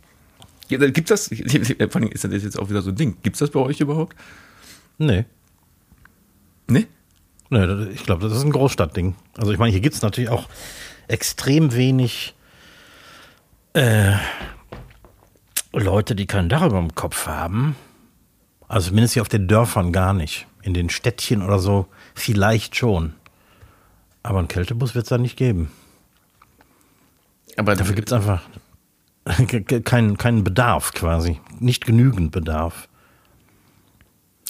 S2: Gibt das, vor allem ist das jetzt auch wieder so ein Ding. Gibt's das bei euch überhaupt?
S1: Nee.
S2: Ne?
S1: Nee, das- ich glaube, das ist ein Großstadtding. Also ich meine, hier gibt es natürlich auch extrem wenig äh, Leute, die kein Dach über dem Kopf haben. Also zumindest hier auf den Dörfern gar nicht. In den Städtchen oder so vielleicht schon. Aber einen Kältebus wird es da nicht geben.
S2: Aber
S1: Dafür gibt es einfach keinen, keinen Bedarf quasi. Nicht genügend Bedarf.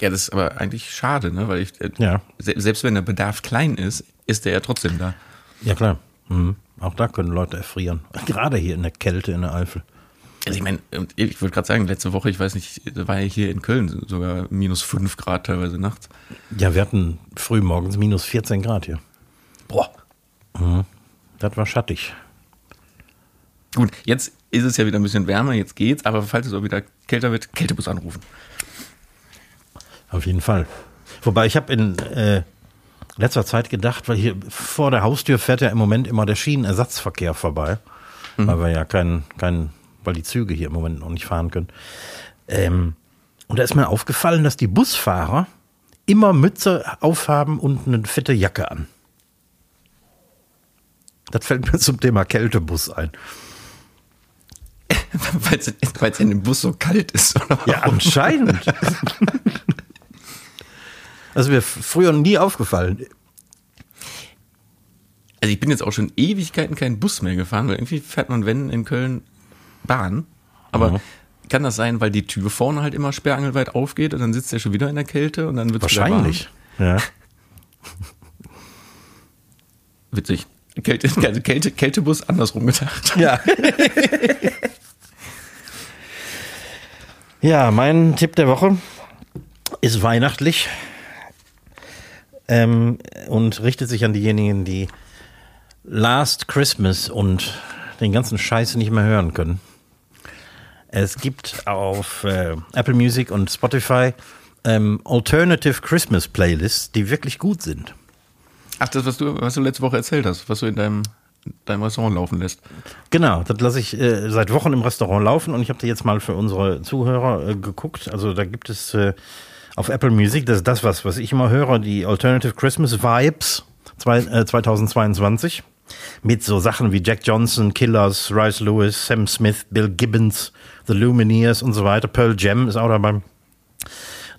S2: Ja, das ist aber eigentlich schade, ne? Weil ich, äh,
S1: Ja.
S2: se selbst wenn der Bedarf klein ist, ist der ja trotzdem da.
S1: Ja, klar. Mhm. Auch da können Leute erfrieren. Gerade hier in der Kälte in der Eifel.
S2: Also ich meine, ich würde gerade sagen, letzte Woche, ich weiß nicht, war ja hier in Köln sogar minus 5 Grad teilweise nachts.
S1: Ja, wir hatten früh morgens minus 14 Grad hier.
S2: Boah.
S1: Mhm. Das war schattig.
S2: Gut, jetzt ist es ja wieder ein bisschen wärmer, jetzt geht's, aber falls es auch wieder kälter wird, Kältebus anrufen.
S1: Auf jeden Fall. Wobei ich habe in äh, letzter Zeit gedacht, weil hier vor der Haustür fährt ja im Moment immer der Schienenersatzverkehr vorbei, mhm. weil wir ja kein, kein, weil die Züge hier im Moment noch nicht fahren können. Ähm, und da ist mir aufgefallen, dass die Busfahrer immer Mütze aufhaben und eine fette Jacke an. Das fällt mir zum Thema Kältebus ein.
S2: Weil es in dem Bus so kalt ist,
S1: oder? Ja, anscheinend. Ist mir früher nie aufgefallen.
S2: Also ich bin jetzt auch schon Ewigkeiten keinen Bus mehr gefahren, weil irgendwie fährt man, wenn, in Köln Bahn. Aber mhm. kann das sein, weil die Tür vorne halt immer sperrangelweit aufgeht und dann sitzt er schon wieder in der Kälte und dann wird
S1: es Wahrscheinlich, ja.
S2: Witzig. Kälte, also Kälte, Kältebus andersrum gedacht.
S1: Ja. Ja, mein Tipp der Woche ist weihnachtlich ähm, und richtet sich an diejenigen, die Last Christmas und den ganzen Scheiß nicht mehr hören können. Es gibt auf äh, Apple Music und Spotify ähm, Alternative Christmas Playlists, die wirklich gut sind.
S2: Ach, das, was du, was du letzte Woche erzählt hast, was du in deinem, deinem Restaurant laufen lässt.
S1: Genau, das lasse ich äh, seit Wochen im Restaurant laufen und ich habe da jetzt mal für unsere Zuhörer äh, geguckt. Also da gibt es äh, auf Apple Music, das ist das, was, was ich immer höre, die Alternative Christmas Vibes zwei, äh, 2022 mit so Sachen wie Jack Johnson, Killers, Rice Lewis, Sam Smith, Bill Gibbons, The Lumineers und so weiter. Pearl Jam ist auch dabei.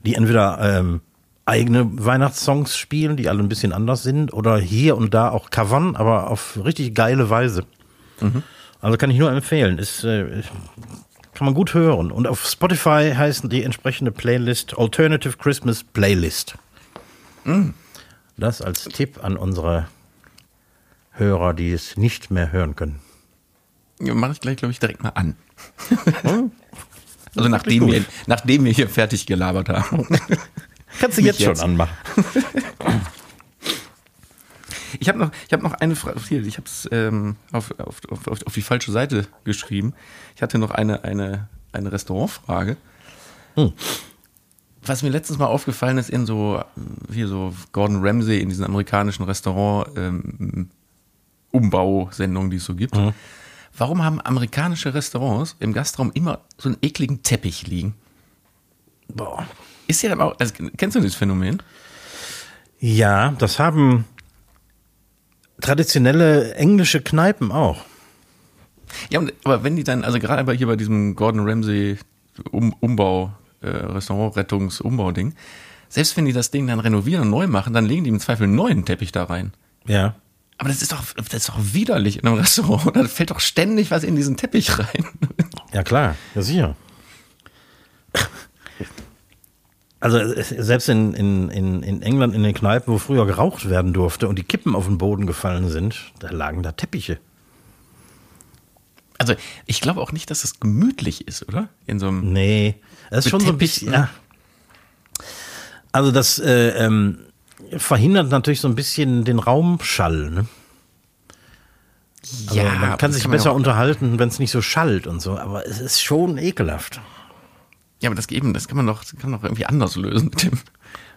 S1: Die entweder ähm, eigene Weihnachtssongs spielen, die alle ein bisschen anders sind, oder hier und da auch covern, aber auf richtig geile Weise. Mhm. Also kann ich nur empfehlen. Ist, äh, kann man gut hören. Und auf Spotify heißt die entsprechende Playlist Alternative Christmas Playlist. Mhm. Das als Tipp an unsere Hörer, die es nicht mehr hören können.
S2: Ja, Mache ich gleich, glaube ich, direkt mal an. Also nachdem wir, nachdem wir hier fertig gelabert haben.
S1: Kannst du jetzt, jetzt, schon anmachen.
S2: Ich habe noch, hab noch eine Frage. Ich habe es ähm, auf, auf, auf, auf die falsche Seite geschrieben. Ich hatte noch eine, eine, eine Restaurantfrage. Hm. Was mir letztens mal aufgefallen ist, in so, hier so Gordon Ramsay, in diesen amerikanischen Restaurant ähm, die es so gibt. Mhm. Warum haben amerikanische Restaurants im Gastraum immer so einen ekligen Teppich liegen? Boah. Ist ja aber auch, also, kennst du dieses Phänomen?
S1: Ja, das haben traditionelle englische Kneipen auch.
S2: Ja, aber wenn die dann, also gerade hier bei diesem Gordon Ramsay um, Umbau, äh, Restaurant-Rettungs-Umbau-Ding, selbst wenn die das Ding dann renovieren und neu machen, dann legen die im Zweifel einen neuen Teppich da rein.
S1: Ja.
S2: Aber das ist doch, das ist doch widerlich in einem Restaurant. Da fällt doch ständig was in diesen Teppich rein.
S1: Ja, klar, ja, sicher. Also selbst in, in, in, in England in den Kneipen, wo früher geraucht werden durfte und die Kippen auf den Boden gefallen sind, da lagen da Teppiche.
S2: Also ich glaube auch nicht, dass das gemütlich ist, oder? In so einem
S1: Nee, das ist schon Teppich, so ein bisschen, ja. Also das äh, ähm, verhindert natürlich so ein bisschen den Raumschall, ne? Also ja, man kann sich kann man besser unterhalten, wenn es nicht so schallt und so, aber es ist schon ekelhaft.
S2: Ja, aber das eben, das kann man doch, kann man doch irgendwie anders lösen mit dem,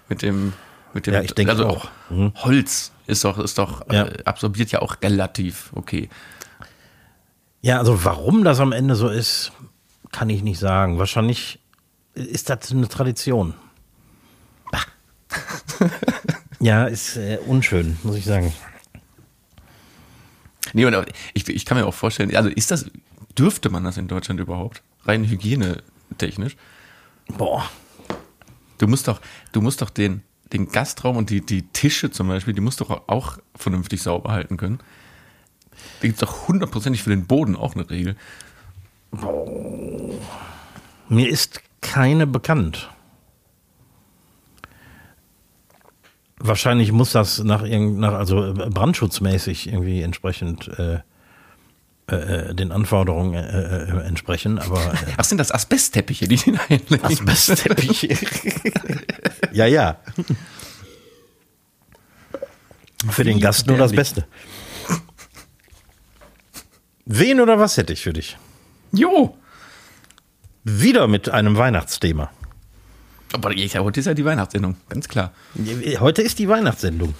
S2: mit dem, mit dem.
S1: Ja, ich denke also auch.
S2: Mhm. Holz ist doch, ist doch, ja. äh, absorbiert ja auch relativ okay.
S1: Ja, also warum das am Ende so ist, kann ich nicht sagen. Wahrscheinlich ist das eine Tradition. ja, ist äh, unschön, muss ich sagen.
S2: Nee, und ich, ich kann mir auch vorstellen, also ist das, dürfte man das in Deutschland überhaupt? Rein hygienetechnisch?
S1: Boah.
S2: Du musst doch, du musst doch den, den Gastraum und die, die Tische zum Beispiel, die musst du auch, auch vernünftig sauber halten können. Da gibt es doch hundertprozentig für den Boden auch eine Regel.
S1: Boah. Mir ist keine bekannt. Wahrscheinlich muss das nach, nach also brandschutzmäßig irgendwie entsprechend äh, äh, den Anforderungen äh, äh, entsprechen, aber äh,
S2: Ach, sind das Asbestteppiche, die da hinlegen?
S1: Asbestteppiche. ja, ja. Für den Gast nur das Beste. Wen oder was hätte ich für dich?
S2: Jo!
S1: Wieder mit einem Weihnachtsthema.
S2: Aber ich, heute ist ja die Weihnachtssendung, ganz klar.
S1: Heute ist die Weihnachtssendung.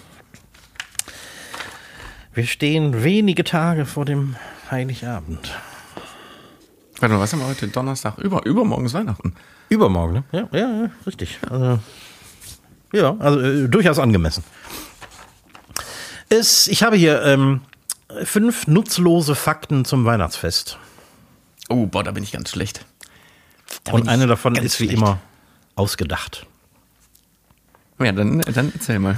S1: Wir stehen wenige Tage vor dem Heiligabend.
S2: Warte mal, was haben wir heute? Donnerstag? Über, übermorgen ist Weihnachten.
S1: Übermorgen, ne? Ja, ja, ja richtig. Also, ja, also äh, durchaus angemessen. Es, ich habe hier ähm, fünf nutzlose Fakten zum Weihnachtsfest.
S2: Oh, boah, da bin ich ganz schlecht. Da
S1: Und eine davon ist wie
S2: schlecht.
S1: immer ausgedacht.
S2: Ja, dann, dann erzähl mal.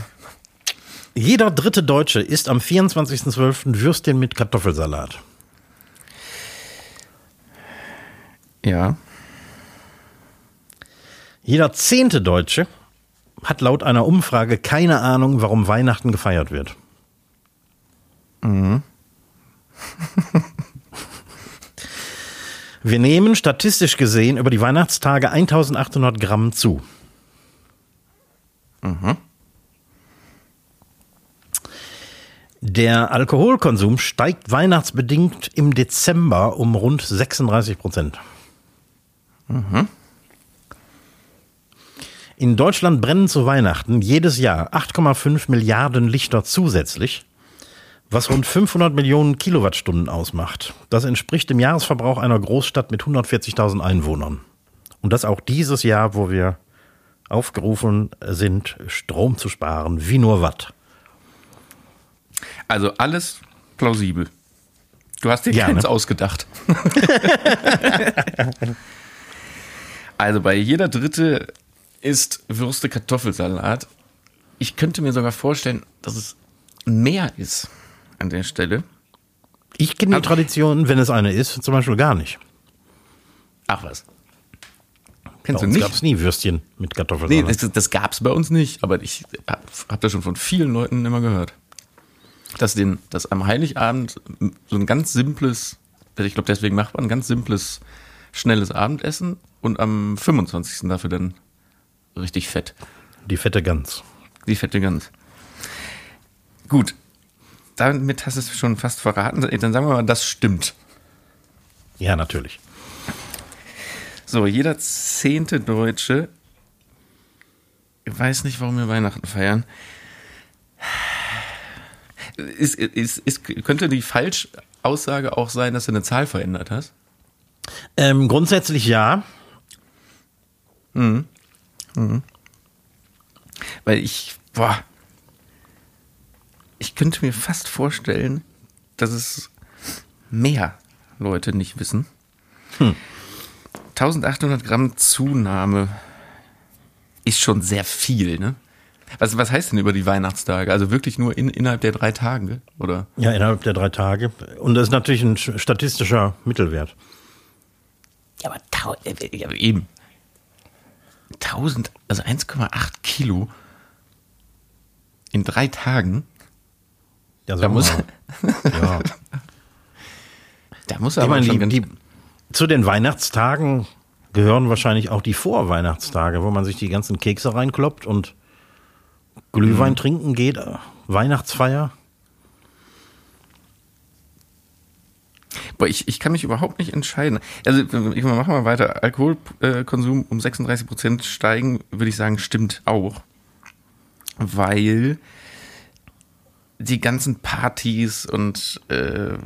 S1: Jeder dritte Deutsche isst am 24.12. Würstchen mit Kartoffelsalat.
S2: Ja.
S1: Jeder zehnte Deutsche hat laut einer Umfrage keine Ahnung, warum Weihnachten gefeiert wird. Wir nehmen statistisch gesehen über die Weihnachtstage 1800 Gramm zu. Der Alkoholkonsum steigt weihnachtsbedingt im Dezember um rund 36 Prozent. In Deutschland brennen zu Weihnachten jedes Jahr 8,5 Milliarden Lichter zusätzlich, was rund 500 Millionen Kilowattstunden ausmacht. Das entspricht dem Jahresverbrauch einer Großstadt mit 140.000 Einwohnern. Und das auch dieses Jahr, wo wir aufgerufen sind, Strom zu sparen, wie nur Watt.
S2: Also alles plausibel. Du hast dir
S1: Ja,
S2: keins
S1: ne?
S2: ausgedacht. also bei jeder Dritte ist Würste Kartoffelsalat. Ich könnte mir sogar vorstellen, dass es mehr ist an der Stelle.
S1: Ich kenne die
S2: Aber-
S1: Tradition, wenn es eine ist, zum Beispiel gar nicht.
S2: Ach was.
S1: Bei
S2: Kennst du
S1: uns
S2: nicht?
S1: gab es nie Würstchen mit
S2: Nee,
S1: Kartoffelsalat.
S2: das, das gab es bei uns nicht, aber ich habe hab das schon von vielen Leuten immer gehört. Dass, den, dass am Heiligabend so ein ganz simples, ich glaube, deswegen macht man ein ganz simples, schnelles Abendessen und am 25. dafür dann richtig fett.
S1: die fette Gans.
S2: Die fette Gans. Gut, damit hast du es schon fast verraten. Dann sagen wir mal, das stimmt.
S1: Ja, natürlich.
S2: So, jeder zehnte Deutsche weiß nicht, warum wir Weihnachten feiern. Ist, ist, ist, könnte die Falschaussage auch sein, dass du eine Zahl verändert hast?
S1: Ähm, grundsätzlich ja.
S2: Weil ich, boah, ich könnte mir fast vorstellen, dass es mehr Leute nicht wissen. 1800 Gramm Zunahme ist schon sehr viel, ne? Was, was heißt denn über die Weihnachtstage? Also wirklich nur in, innerhalb der drei Tage, oder?
S1: Ja, innerhalb der drei Tage. Und das ist natürlich ein sch- statistischer Mittelwert.
S2: Ja, aber äh, ja, eben. 1000, also 1,8 Kilo in drei Tagen.
S1: Ja,
S2: Da muss.
S1: Ja.
S2: da muss aber
S1: meine,
S2: schon
S1: die, zu den Weihnachtstagen gehören wahrscheinlich auch die Vorweihnachtstage, wo man sich die ganzen Kekse reinkloppt und Glühwein trinken geht, äh, Weihnachtsfeier.
S2: Boah, ich, ich kann mich überhaupt nicht entscheiden. Also, ich mach mal weiter. Alkoholkonsum um 36 Prozent steigen, würde ich sagen, stimmt auch. Weil die ganzen Partys und äh,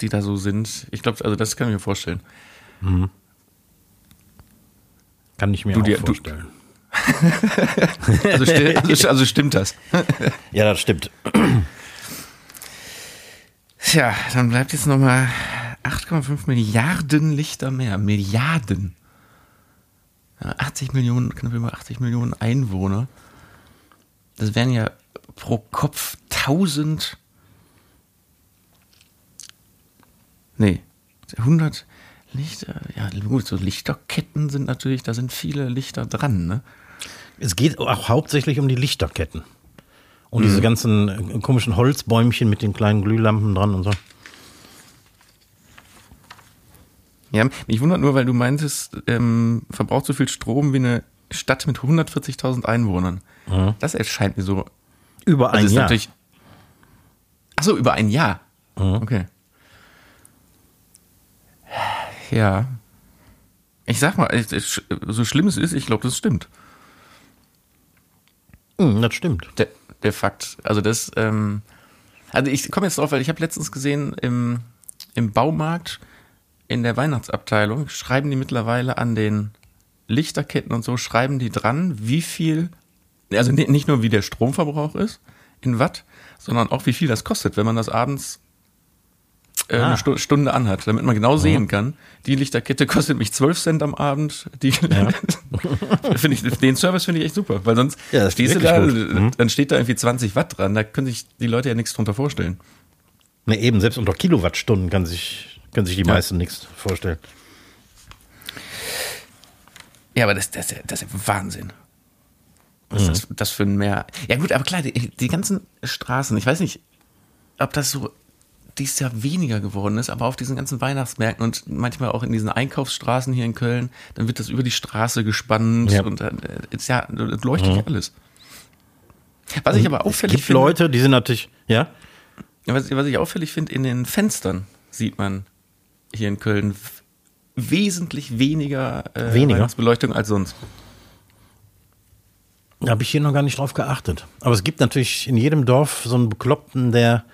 S2: die da so sind, ich glaube, also das kann ich mir vorstellen.
S1: Kann ich mir
S2: Du
S1: auch
S2: dir-
S1: vorstellen.
S2: Also, sti- also, also stimmt das.
S1: Ja, das stimmt.
S2: Tja, dann bleibt jetzt nochmal 8,5 Milliarden Lichter mehr. Milliarden. Ja, 80 Millionen, knapp über 80 Millionen Einwohner. Das wären ja pro Kopf 1000. Nee, 100 Lichter. Ja, gut, so Lichterketten sind natürlich, da sind viele Lichter dran, ne?
S1: Es geht auch hauptsächlich um die Lichterketten. Und diese ganzen komischen Holzbäumchen mit den kleinen Glühlampen dran und so.
S2: Ja, mich wundert nur, weil du meintest, ähm, verbraucht so viel Strom wie eine Stadt mit 140.000 Einwohnern.
S1: Mhm.
S2: Das erscheint mir so.
S1: Über ein
S2: Also ist
S1: Jahr.
S2: natürlich. Achso, über ein Jahr.
S1: Mhm.
S2: Okay. Ja. Ich sag mal, so schlimm es ist, ich glaube, das stimmt.
S1: Hm, das stimmt.
S2: Der, der Fakt. Also das, ähm, also ich komme jetzt drauf, weil ich habe letztens gesehen, im, im Baumarkt, in der Weihnachtsabteilung, schreiben die mittlerweile an den Lichterketten und so, schreiben die dran, wie viel, also ni- nicht nur wie der Stromverbrauch ist in Watt, sondern auch wie viel das kostet, wenn man das abends äh,
S1: Ah.
S2: eine Stu Stunde anhat, damit man genau sehen kann, die Lichterkette kostet mich 12 Cent am Abend. Die finde ich, den Service finde ich echt super, weil sonst
S1: Ja,
S2: stehst du da,
S1: gut. Mhm.
S2: dann steht da irgendwie 20 Watt dran, da können sich die Leute ja nichts drunter vorstellen.
S1: Ne, eben, selbst unter Kilowattstunden kann sich, können sich die
S2: Ja.
S1: meisten nichts vorstellen.
S2: Ja, aber das, das, das ist ja Wahnsinn.
S1: Mhm.
S2: Was ist das, das für ein Mehr? Ja gut, aber klar, die, die ganzen Straßen, ich weiß nicht, ob das so dieses Jahr weniger geworden ist, aber auf diesen ganzen Weihnachtsmärkten und manchmal auch in diesen Einkaufsstraßen hier in Köln, dann wird das über die Straße gespannt
S1: Ja.
S2: und dann äh, ist ja, leuchtet ja alles. Was ich aber
S1: Es
S2: auffällig
S1: gibt
S2: finde,
S1: Leute, die sind natürlich, ja,
S2: Ja, Was, was ich auffällig finde, in den Fenstern sieht man hier in Köln wesentlich weniger, äh,
S1: Weniger?
S2: Weihnachtsbeleuchtung als sonst.
S1: Da habe ich hier noch gar nicht drauf geachtet. Aber es gibt natürlich in jedem Dorf so einen Bekloppten, der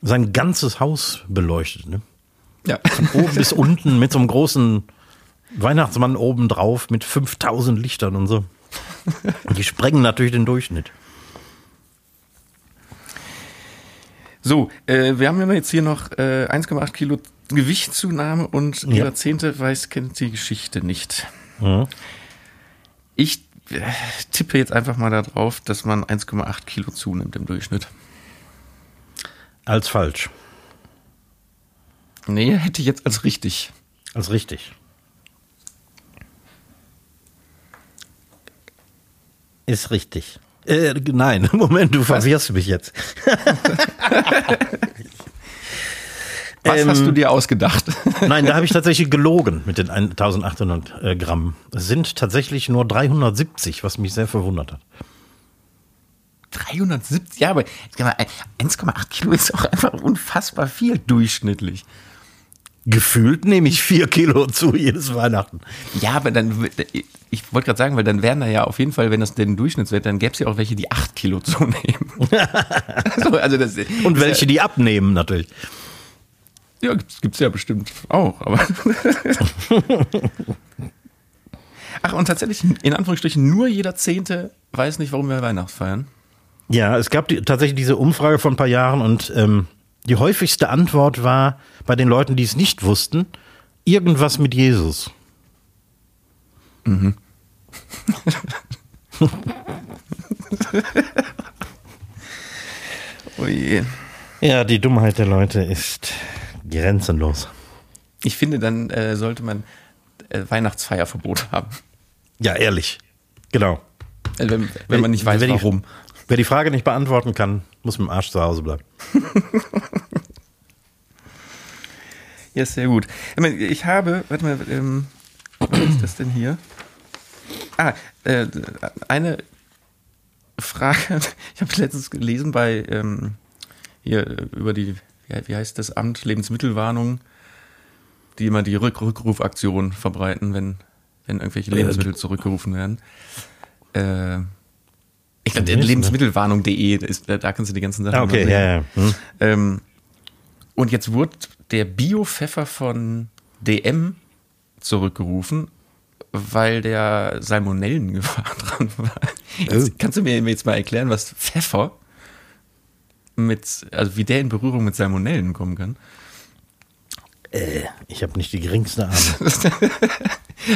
S1: sein ganzes Haus beleuchtet. Ne?
S2: Ja.
S1: Oben bis unten mit so einem großen Weihnachtsmann oben drauf mit 5000 Lichtern und so. Die sprengen natürlich den Durchschnitt.
S2: So, äh, wir haben ja jetzt hier noch äh, 1,8 Kilo Gewichtszunahme und
S1: Ja.
S2: Jahrzehnte weiß, kennt die Geschichte nicht.
S1: Mhm.
S2: Ich äh, tippe jetzt einfach mal darauf, dass man 1,8 Kilo zunimmt im Durchschnitt.
S1: Als falsch.
S2: Nee, hätte ich jetzt als richtig.
S1: Als richtig. Ist richtig. Äh, nein, Moment, du verwirrst mich jetzt.
S2: Was
S1: Ähm,
S2: hast du dir ausgedacht?
S1: Nein, da habe ich tatsächlich gelogen mit den 1800 äh, Gramm. Es sind tatsächlich nur 370, was mich sehr verwundert hat.
S2: 370, ja, aber jetzt kann man- 1,8 Kilo ist auch einfach unfassbar viel durchschnittlich.
S1: Gefühlt nehme ich vier Kilo zu jedes Weihnachten.
S2: Ja, aber dann, ich wollte gerade sagen, weil dann wären da ja auf jeden Fall, wenn das den Durchschnittswert, dann gäbe es ja auch welche, die 8 Kilo zunehmen. so, also das,
S1: Und welche, die abnehmen natürlich.
S2: Ja, gibt's, gibt's ja bestimmt auch, aber. Ach, und tatsächlich, in Anführungsstrichen, nur jeder Zehnte weiß nicht, warum wir Weihnachten feiern.
S1: Ja, es gab die, tatsächlich diese Umfrage vor ein paar Jahren und ähm, die häufigste Antwort war bei den Leuten, die es nicht wussten, irgendwas mit Jesus.
S2: Oh je.
S1: Ja, die Dummheit der Leute ist grenzenlos.
S2: Ich finde, dann äh, sollte man äh, Weihnachtsfeierverbot haben.
S1: Ja, ehrlich. Genau.
S2: Äh, wenn, wenn man nicht weiß,
S1: Wer die-
S2: warum.
S1: Wer die Frage nicht beantworten kann, muss mit dem Arsch zu Hause bleiben.
S2: Ja, sehr gut. Ich, habe, warte mal, ähm, was ist das denn hier? Ah, äh, eine Frage, ich habe letztens gelesen bei, ähm, hier über die, wie, heißt das Amt, Lebensmittelwarnung, die immer die Rück Rückrufaktion verbreiten, wenn, wenn irgendwelche Lebensmittel zurückgerufen werden. Äh, ich glaube,
S1: denn
S2: lebensmittelwarnung.de, da kannst du die ganzen Sachen
S1: Ah, okay, ja, ja. Hm.
S2: Ähm, und jetzt wurde der Bio-Pfeffer von DM zurückgerufen, weil der Salmonellengefahr dran war. Jetzt,
S1: Oh.
S2: Kannst du mir jetzt mal erklären, was Pfeffer mit, also wie der in Berührung mit Salmonellen kommen kann?
S1: Äh, ich habe nicht die geringste Ahnung.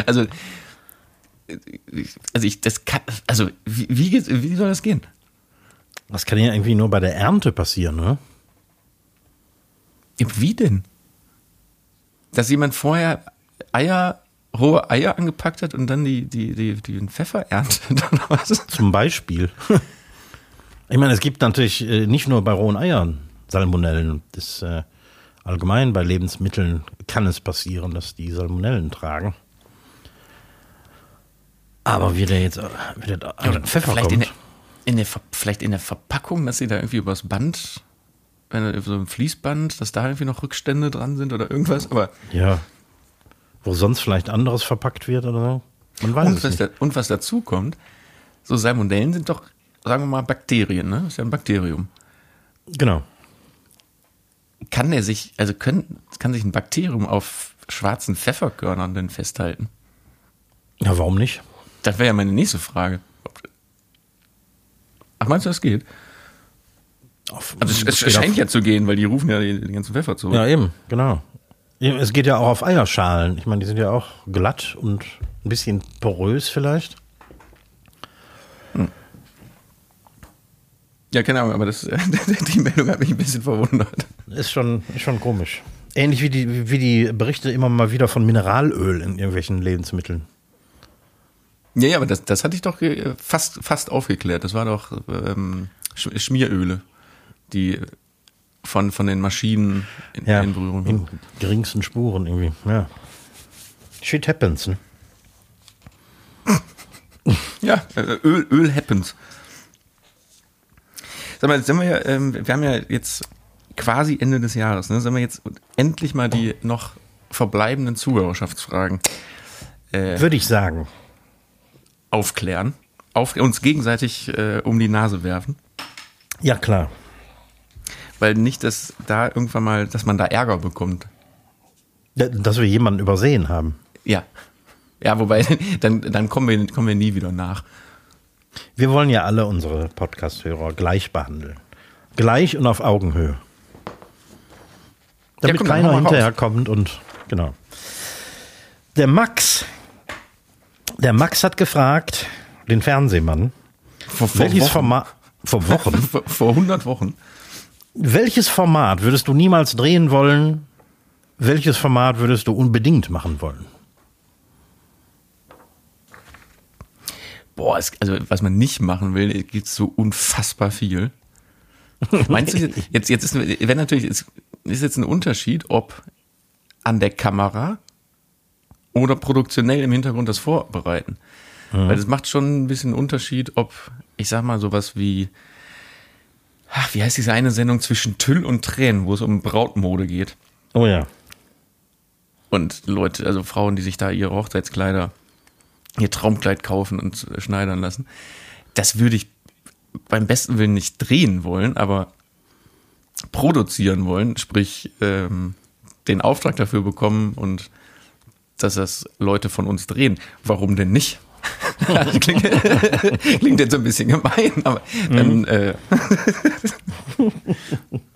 S2: Also, also ich, das kann, also wie, wie, wie soll das gehen?
S1: Das kann ja irgendwie nur bei der Ernte passieren, ne?
S2: Wie denn? Dass jemand vorher Eier, rohe Eier angepackt hat und dann die, die, die, die den Pfeffer erntet oder was?
S1: Zum Beispiel. Ich meine, es gibt natürlich äh, nicht nur bei rohen Eiern Salmonellen. Das, äh, allgemein bei Lebensmitteln kann es passieren, dass die Salmonellen tragen. Aber wie der jetzt wie der
S2: Oder
S1: Pfeffer
S2: vielleicht,
S1: kommt.
S2: in der, in der, vielleicht in der Verpackung, dass sie da irgendwie übers Band, wenn so ein Fließband, dass da irgendwie noch Rückstände dran sind oder irgendwas. Aber
S1: ja. Wo sonst vielleicht anderes verpackt wird oder so. Man weiß
S2: und
S1: es
S2: was,
S1: nicht.
S2: da, und was dazu kommt, so Salmonellen sind doch, sagen wir mal, Bakterien, ne? Ist ja ein Bakterium.
S1: Genau.
S2: Kann der sich, also können, kann sich ein Bakterium auf schwarzen Pfefferkörnern denn festhalten?
S1: Ja, warum nicht?
S2: Das wäre ja meine nächste Frage. Ach, meinst du, das geht?
S1: Auf,
S2: Also es, es scheint
S1: auf,
S2: ja zu gehen, weil die rufen ja den, ganzen Pfeffer zurück.
S1: Ja, eben, genau. Es geht ja auch auf Eierschalen. Ich meine, die sind ja auch glatt und ein bisschen porös vielleicht.
S2: Ja, keine Ahnung, aber das, die Meldung hat mich ein bisschen verwundert.
S1: Ist schon, ist schon komisch. Ähnlich wie die, wie die Berichte immer mal wieder von Mineralöl in irgendwelchen Lebensmitteln.
S2: Ja, ja, aber das, das hatte ich doch äh, fast, fast aufgeklärt. Das war doch ähm, Sch- Schmieröle, die von, von den Maschinen in,
S1: Ja,
S2: in Berührung
S1: in geringsten Spuren irgendwie. Ja. Shit happens. Ne?
S2: Ja, äh, Öl, Öl happens. Sag mal, sind wir ja, ähm, wir haben ja jetzt quasi Ende des Jahres, ne? Sind wir jetzt endlich mal die noch verbleibenden Zuhörerschaftsfragen äh,
S1: Würde ich sagen.
S2: aufklären, auf, uns gegenseitig äh, um die Nase werfen.
S1: Ja, klar.
S2: Weil nicht, dass da irgendwann mal, dass man da Ärger bekommt.
S1: Da- Dass wir jemanden übersehen haben.
S2: Ja. Ja, wobei, dann, dann kommen, wir, kommen wir nie wieder nach.
S1: Wir wollen ja alle unsere Podcast-Hörer gleich behandeln. Gleich und auf Augenhöhe. Damit
S2: komm, dann
S1: keiner hinterherkommt und genau. Der Max, der Max hat gefragt, den Fernsehmann,
S2: Vor, vor
S1: welches
S2: Wochen.
S1: Format, vor Wochen,
S2: Vor, vor 100 Wochen.
S1: welches Format würdest du niemals drehen wollen? Welches Format würdest du unbedingt machen wollen?
S2: Boah, es, also was man nicht machen will, gibt so unfassbar viel. Meinst du, jetzt, jetzt ist, wenn natürlich, ist, ist jetzt ein Unterschied, ob an der Kamera oder produktionell im Hintergrund das Vorbereiten. Weil das macht schon ein bisschen Unterschied, ob, ich sag mal, sowas wie, ach, wie heißt diese eine Sendung zwischen Tüll und Tränen, wo es um Brautmode geht.
S1: Oh ja.
S2: Und Leute, also Frauen, die sich da ihre Hochzeitskleider, ihr Traumkleid kaufen und schneidern lassen. Das würde ich beim besten Willen nicht drehen wollen, aber produzieren wollen, sprich ähm, den Auftrag dafür bekommen und dass das Leute von uns drehen. Warum denn nicht? das klingt, klingt jetzt so ein bisschen gemein, aber dann, äh,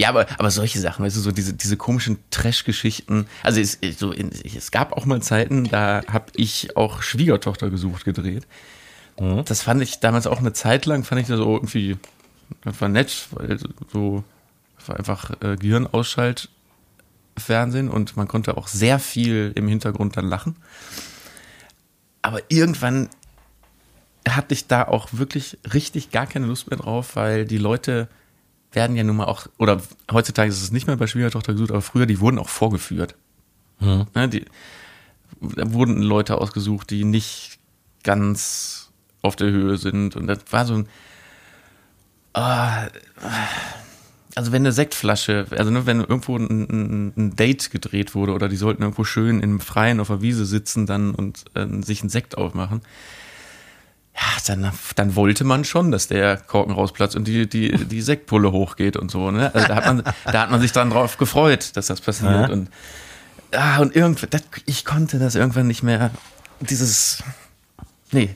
S2: Ja, aber, aber solche Sachen, weißt du, so diese, diese komischen Trash-Geschichten. Also es, so in, es gab auch mal Zeiten, da habe ich auch Schwiegertochter gesucht gedreht. Das fand ich damals auch eine Zeit lang, fand ich das so irgendwie, das war nett, weil so, das war einfach äh, Gehirnausschalt-Fernsehen und man konnte auch sehr viel im Hintergrund dann lachen. Aber irgendwann hatte ich da auch wirklich richtig gar keine Lust mehr drauf, weil die Leute werden ja nun mal auch, oder heutzutage ist es nicht mehr bei Schwiegertochter gesucht, aber früher, die wurden auch vorgeführt. Ne, die, da wurden Leute ausgesucht, die nicht ganz auf der Höhe sind. Und das war so ein. Ah, also wenn eine Sektflasche, also ne, wenn irgendwo ein, ein, ein Date gedreht wurde oder die sollten irgendwo schön im Freien auf der Wiese sitzen dann und äh, sich einen Sekt aufmachen, ja, dann, dann wollte man schon, dass der Korken rausplatzt und die, die, die Sektpulle hochgeht und so. Ne? Also da hat man, da hat man sich dann drauf gefreut, dass das passiert.
S1: Ja.
S2: Und, ah, und irgendwann, das, ich konnte das irgendwann nicht mehr, dieses, nee,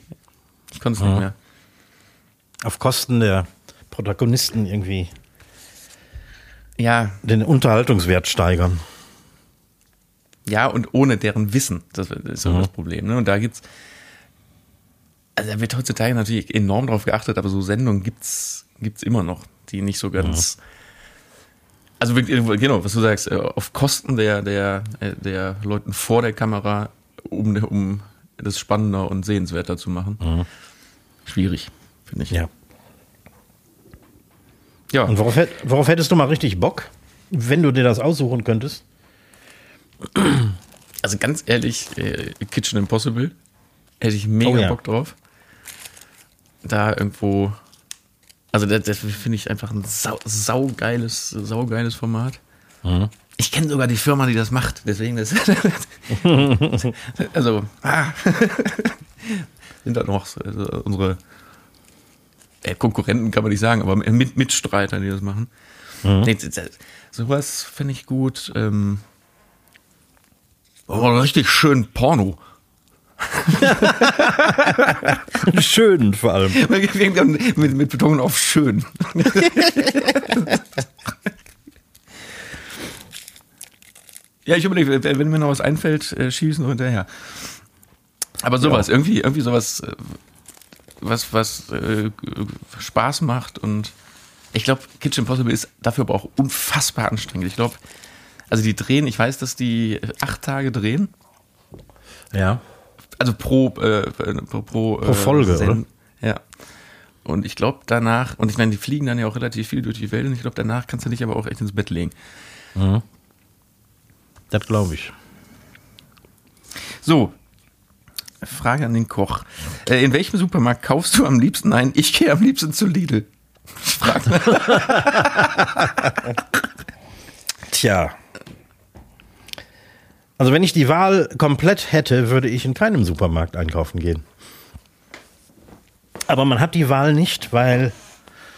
S2: ich konnte es nicht mehr.
S1: Auf Kosten der Protagonisten irgendwie
S2: Ja,
S1: den Unterhaltungswert steigern.
S2: ja, und ohne deren Wissen, das ist so das Problem. Ne? Und da gibt's, also da wird heutzutage natürlich enorm drauf geachtet, aber so Sendungen gibt's, gibt's immer noch, die nicht so ganz, also wirklich, genau, was du sagst, äh, auf Kosten der, der, äh, der Leuten vor der Kamera, um, um das spannender und sehenswerter zu machen. Schwierig, finde ich.
S1: Ja. Ja. Und worauf, worauf hättest du mal richtig Bock, wenn du dir das aussuchen könntest?
S2: Also ganz ehrlich, äh, Kitchen Impossible hätte ich mega oh, ja. Bock drauf. Da irgendwo, also das, das finde ich einfach ein sau, saugeiles, saugeiles Format. Mhm. Ich kenne sogar die Firma, die das macht, deswegen das. also, ah, sind da noch also unsere äh, Konkurrenten, kann man nicht sagen, aber mit, Mitstreiter, die das machen. Mhm. Nee, sowas finde ich gut. Ähm, oh, richtig schön Porno.
S1: Schön vor allem.
S2: mit, mit Betonung auf schön. Ja, ich überlege, wenn mir noch was einfällt, äh, schießen wir hinterher. Aber sowas, ja. irgendwie, irgendwie sowas, äh, was, was äh, Spaß macht und ich glaube, Kitchen Impossible ist dafür aber auch unfassbar anstrengend. Ich glaube, also die drehen, ich weiß, dass die acht Tage drehen.
S1: Ja.
S2: Also pro, äh, pro, pro,
S1: pro Folge, Sen oder?
S2: Ja. Und ich glaube danach, und ich meine, die fliegen dann ja auch relativ viel durch die Welt und ich glaube, danach kannst du dich aber auch echt ins Bett legen. Mhm.
S1: Das glaube ich.
S2: So, Frage an den Koch. Äh, in welchem Supermarkt kaufst du am liebsten ein? Ich gehe am liebsten zu Lidl. Frag
S1: Tja. Also wenn ich die Wahl komplett hätte, würde ich in keinem Supermarkt einkaufen gehen. Aber man hat die Wahl nicht, weil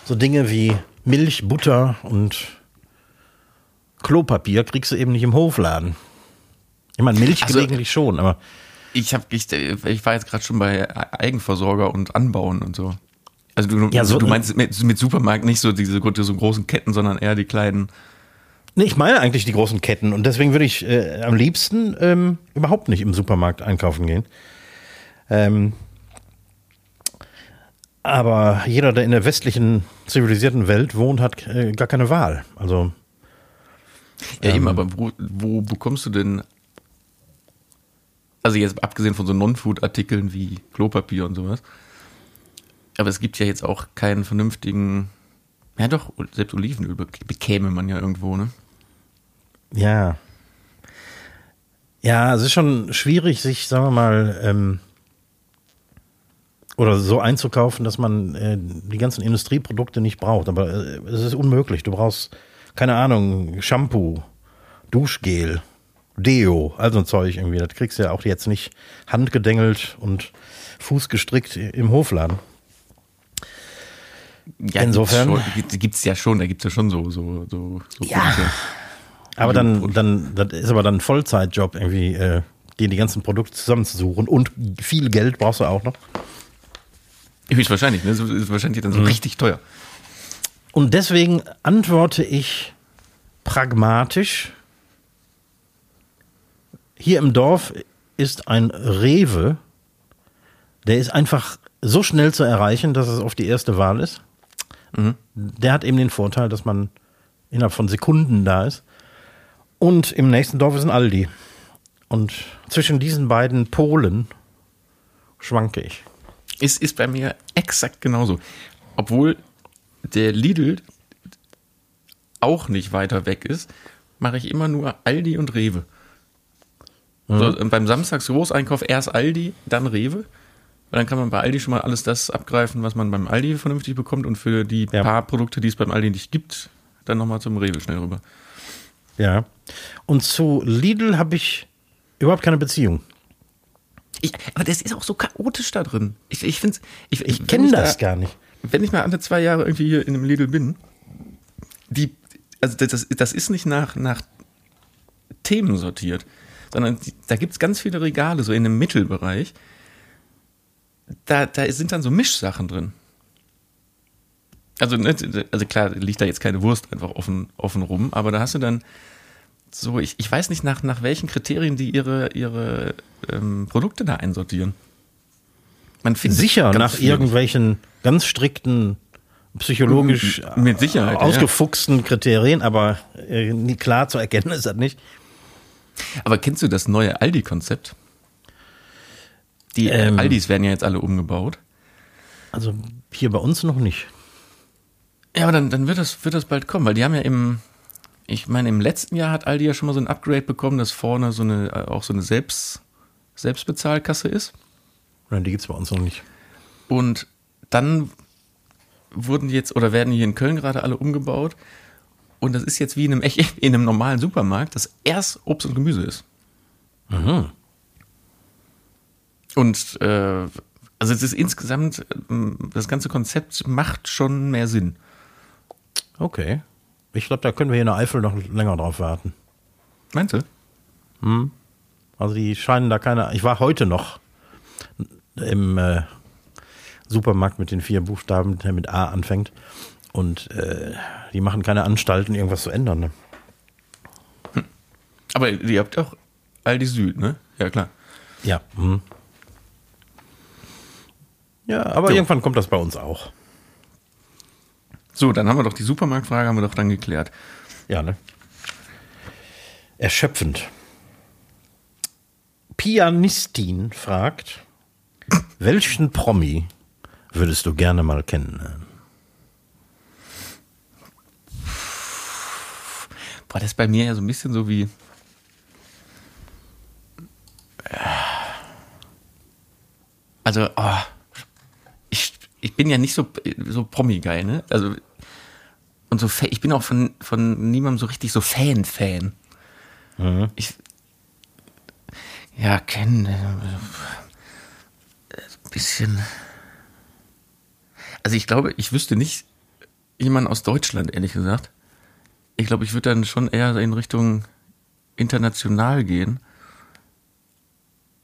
S1: so Dinge wie Milch, Butter und Klopapier kriegst du eben nicht im Hofladen. Ich meine, Milch also, gelegentlich schon, aber.
S2: Ich, hab, ich, ich war jetzt gerade schon bei Eigenversorger und Anbauen und so. Also du, ja, so, du meinst mit, mit, Supermarkt nicht so diese so großen Ketten, sondern eher die kleinen.
S1: Nee, ich meine eigentlich die großen Ketten und deswegen würde ich äh, am liebsten ähm, überhaupt nicht im Supermarkt einkaufen gehen. Ähm, aber jeder, der in der westlichen zivilisierten Welt wohnt, hat äh, gar keine Wahl. Also
S2: ja, eben, ähm, aber wo, wo bekommst du denn, also jetzt abgesehen von so Non-Food-Artikeln wie Klopapier und sowas, aber es gibt ja jetzt auch keinen vernünftigen, ja doch, selbst Olivenöl bekäme man ja irgendwo, ne?
S1: Ja. Ja, es ist schon schwierig, sich, sagen wir mal, ähm, oder so einzukaufen, dass man äh, die ganzen Industrieprodukte nicht braucht. Aber äh, es ist unmöglich. Du brauchst keine Ahnung, Shampoo, Duschgel, Deo, also ein Zeug irgendwie. Das kriegst du ja auch jetzt nicht handgedengelt und fußgestrickt im Hofladen.
S2: Ja, Insofern. Gibt es ja schon, da gibt es ja schon so, so, so, so
S1: ja. Aber dann, dann, das ist aber dann ein Vollzeitjob irgendwie, äh, dir die ganzen Produkte zusammenzusuchen und viel Geld brauchst du auch noch.
S2: Ist wahrscheinlich, ne? Das ist wahrscheinlich dann so mhm. richtig teuer.
S1: Und deswegen antworte ich pragmatisch. Hier im Dorf ist ein Rewe, der ist einfach so schnell zu erreichen, dass es auf die erste Wahl ist. Mhm. Der hat eben den Vorteil, dass man innerhalb von Sekunden da ist. Und im nächsten Dorf ist ein Aldi. Und zwischen diesen beiden Polen schwanke ich.
S2: Es ist bei mir exakt genauso. Obwohl der Lidl auch nicht weiter weg ist, mache ich immer nur Aldi und Rewe. Mhm. So, beim Samstags Großeinkauf erst Aldi, dann Rewe. Weil dann kann man bei Aldi schon mal alles das abgreifen, was man beim Aldi vernünftig bekommt und für die ja. paar Produkte, die es beim Aldi nicht gibt, dann nochmal zum Rewe schnell rüber.
S1: Ja. Und zu Lidl habe ich überhaupt keine Beziehung.
S2: Ich, aber das ist auch so chaotisch da drin. Ich, ich finde
S1: Ich, ich, ich kenne das da, gar nicht
S2: wenn ich mal alle zwei Jahre irgendwie hier in einem Lidl bin, die, also das, das ist nicht nach, nach Themen sortiert, sondern die, da gibt es ganz viele Regale, so in dem Mittelbereich. Da, da sind dann so Mischsachen drin. Also, ne, also klar, liegt da jetzt keine Wurst einfach offen, offen rum, aber da hast du dann so, ich, ich weiß nicht, nach, nach welchen Kriterien die ihre, ihre ähm, Produkte da einsortieren.
S1: Man findet Sicher, nach schwierig. irgendwelchen ganz strikten psychologisch
S2: mit Sicherheit
S1: ausgefuchsten ja. Kriterien, aber äh, klar zu erkennen ist das nicht.
S2: Aber kennst du das neue Aldi-Konzept? Die ähm, Aldis werden ja jetzt alle umgebaut.
S1: Also hier bei uns noch nicht.
S2: Ja, aber dann, dann wird, das, wird das bald kommen, weil die haben ja im, ich meine, im letzten Jahr hat Aldi ja schon mal so ein Upgrade bekommen, dass vorne so eine, äh, auch so eine Selbst, Selbstbezahlkasse ist.
S1: Nein, die gibt's bei uns noch nicht.
S2: Und dann wurden die jetzt oder werden hier in Köln gerade alle umgebaut. Und das ist jetzt wie in einem, in einem normalen Supermarkt, dass erst Obst und Gemüse ist. Und äh, also es ist insgesamt, ähm, das ganze Konzept macht schon mehr Sinn.
S1: Okay. Ich glaube, da können wir hier in der Eifel noch länger drauf warten.
S2: Meinst du?
S1: Also die scheinen da keine. Ich war heute noch im äh, Supermarkt mit den vier Buchstaben, der mit A anfängt. Und äh, die machen keine Anstalten, irgendwas zu ändern. Ne?
S2: Aber ihr habt auch Aldi Süd, ne? Ja, klar.
S1: Ja. Mhm. Ja, aber
S2: So.
S1: irgendwann kommt das bei uns auch.
S2: So, dann haben wir doch die Supermarktfrage, haben wir doch dann geklärt.
S1: Ja, ne? Erschöpfend. Pianistin fragt, welchen Promi würdest du gerne mal kennenlernen?
S2: Boah, das ist bei mir ja so ein bisschen so wie. Also, oh, ich, ich bin ja nicht so, so Promi-Geil, ne? Also, und so, ich bin auch von, von niemandem so richtig so Fan-Fan. Ich, ja, kennen, äh, ein bisschen. Also, ich glaube, ich wüsste nicht jemanden aus Deutschland, ehrlich gesagt. Ich glaube, ich würde dann schon eher in Richtung international gehen.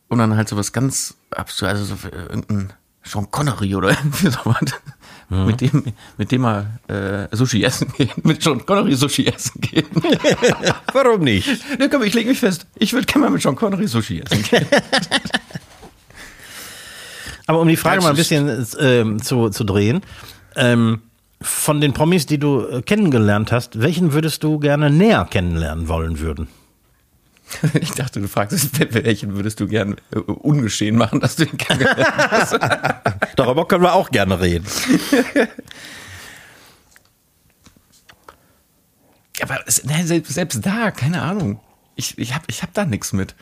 S2: Und dann halt sowas ganz absurd, also so für irgendein Sean Connery oder irgendwie sowas. Mit dem, mit dem mal äh, Sushi essen gehen. Mit Sean Connery Sushi essen gehen.
S1: Warum nicht?
S2: ja, komm, ich lege mich fest. Ich würde gerne mal mit Sean Connery Sushi essen gehen.
S1: Aber um die Frage mal ein bisschen ähm, zu, zu drehen, ähm, von den Promis, die du äh, kennengelernt hast, welchen würdest du gerne näher kennenlernen wollen würden?
S2: Ich dachte, du fragst, welchen würdest du gern äh, ungeschehen machen, dass du ihn kennengelernt.
S1: Darüber können wir auch gerne reden.
S2: Aber nein, selbst, selbst da, keine Ahnung. Ich, ich habe ich hab da nichts mit.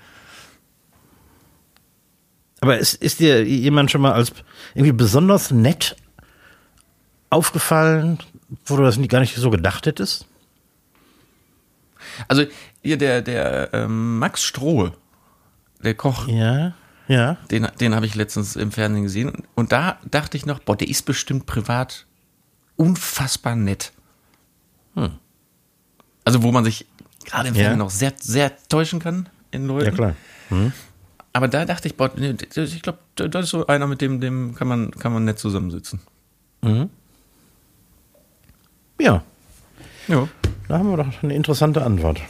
S1: Aber ist, ist dir jemand schon mal als irgendwie besonders nett aufgefallen, wo du das nie- gar nicht so gedacht hättest?
S2: Also hier der, der ähm, Max Strohe, der Koch,
S1: Ja, ja.
S2: den, den habe ich letztens im Fernsehen gesehen. Und da dachte ich noch, boah, der ist bestimmt privat unfassbar nett. Also wo man sich gerade im
S1: Ja.
S2: Fernsehen noch sehr, sehr täuschen kann in Leuten.
S1: Ja, klar.
S2: Aber da dachte ich, boah, nee, ich glaube, das ist so einer, mit dem, dem kann man, kann man nett zusammensitzen.
S1: Ja,
S2: Ja.
S1: da haben wir doch eine interessante Antwort.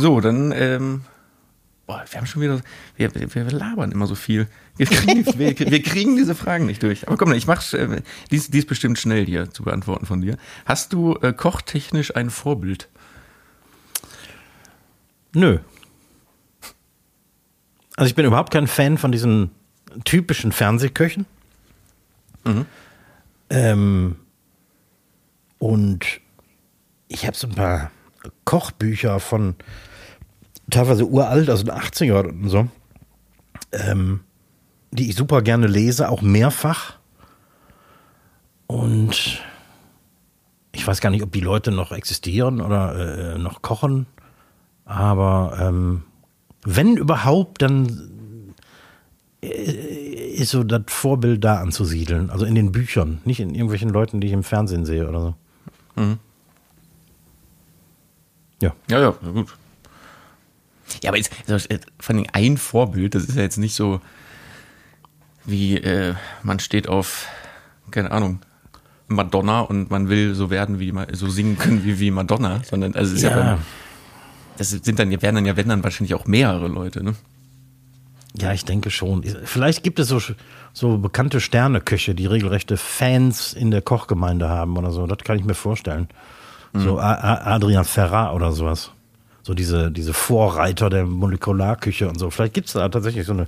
S2: So, dann, ähm, boah, wir haben schon wieder, wir, wir, labern immer so viel. Wir kriegen, wir, wir kriegen diese Fragen nicht durch. Aber komm, ich mach's, äh, dies, dies bestimmt schnell hier zu beantworten von dir. Hast du äh, kochtechnisch ein Vorbild?
S1: Nö. Also ich bin überhaupt kein Fan von diesen typischen Fernsehköchen. Ähm, und ich habe so ein paar Kochbücher von teilweise uralt, also den 80er und so, ähm, die ich super gerne lese, auch mehrfach. Und ich weiß gar nicht, ob die Leute noch existieren oder äh, noch kochen. Aber ähm, wenn überhaupt, dann äh, ist so das Vorbild da anzusiedeln. Also in den Büchern, nicht in irgendwelchen Leuten, die ich im Fernsehen sehe oder so. Ja.
S2: Ja, ja, na gut. Ja, aber jetzt, also, äh, vor allem ein Vorbild, das ist ja jetzt nicht so wie äh, man steht auf, keine Ahnung, Madonna und man will so werden wie so singen können wie, wie Madonna, sondern also ja,
S1: Ja.
S2: dann, das sind dann werden dann ja wenn dann wahrscheinlich auch mehrere Leute, ne?
S1: Ja, ich denke schon. Vielleicht gibt es so, so bekannte Sterneköche, die regelrechte Fans in der Kochgemeinde haben oder so. Das kann ich mir vorstellen. So A A Adrian Ferrar oder sowas. So diese, diese Vorreiter der Molekularküche und so. Vielleicht gibt es da tatsächlich so eine,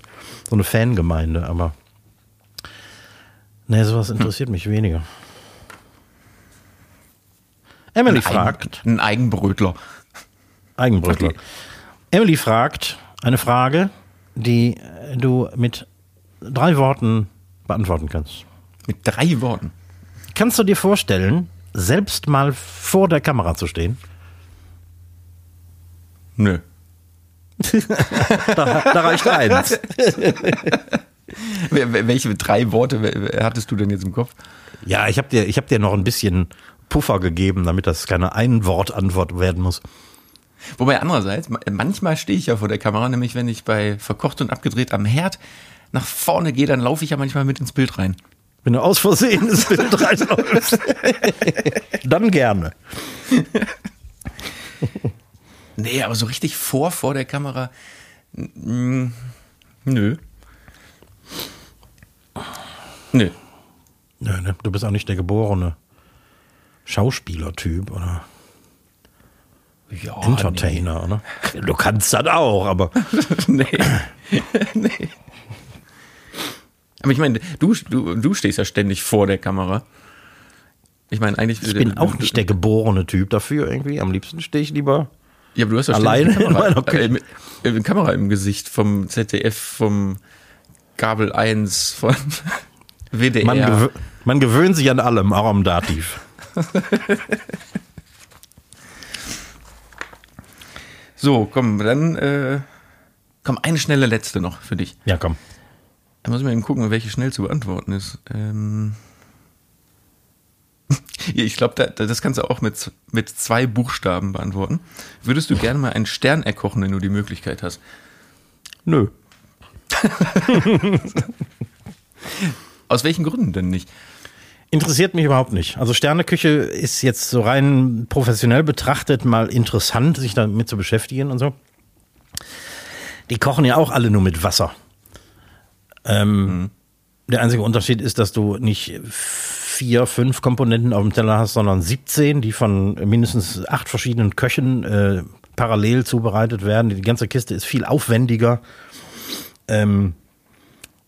S1: so eine Fangemeinde, aber Nee, sowas interessiert mich weniger. Emily
S2: Ein,
S1: fragt,
S2: Eigen, ein Eigenbrötler.
S1: Eigenbrötler.
S2: Okay.
S1: Emily fragt eine Frage, die äh, du mit drei Worten beantworten kannst.
S2: Mit drei Worten.
S1: Kannst du dir vorstellen, selbst mal vor der Kamera zu stehen?
S2: Nö.
S1: Da, da reicht eins.
S2: Welche drei Worte hattest du denn jetzt im Kopf?
S1: Ja, ich habe dir, ich hab dir noch ein bisschen Puffer gegeben, damit das keine Ein-Wort-Antwort werden muss.
S2: Wobei andererseits, ma- manchmal stehe ich ja vor der Kamera, nämlich wenn ich bei verkocht und abgedreht am Herd nach vorne gehe, dann laufe ich ja manchmal mit ins Bild rein.
S1: Wenn du aus Versehen ins Bild reinläufst, dann gerne.
S2: Nee, aber so richtig vor, vor der Kamera. Nö. Nö.
S1: Nö, ne? Du bist auch nicht der geborene Schauspielertyp oder
S2: Ja,
S1: Entertainer, oder? Du kannst das auch, aber
S2: Nee. nee. Aber ich meine, du, du, du stehst ja ständig vor der Kamera. Ich meine, eigentlich.
S1: ich bin auch nicht der geborene Typ dafür irgendwie. Am liebsten stehe ich lieber.
S2: Ja, aber du hast ja
S1: Alleine in
S2: Kamera, mit- äh, mit Kamera im Gesicht vom ZDF, vom Gabel 1, von WDR.
S1: Man, gewö man gewöhnt sich an allem, auch am Dativ.
S2: so, komm, dann äh, komm, eine schnelle letzte noch für dich.
S1: Ja, komm.
S2: Da muss ich mal eben gucken, welche schnell zu beantworten ist. Ähm ich glaube, da, da- das kannst du auch mit, mit zwei Buchstaben beantworten. Würdest du gerne mal einen Stern erkochen, wenn du die Möglichkeit hast?
S1: Nö.
S2: Aus welchen Gründen denn nicht?
S1: Interessiert mich überhaupt nicht. Also Sterneküche ist jetzt so rein professionell betrachtet mal interessant, sich damit zu beschäftigen und so. Die kochen ja auch alle nur mit Wasser. Ähm, Der einzige Unterschied ist, dass du nicht vier, fünf Komponenten auf dem Teller hast, sondern 17, die von mindestens acht verschiedenen Köchen äh, parallel zubereitet werden. Die ganze Kiste ist viel aufwendiger. Ähm,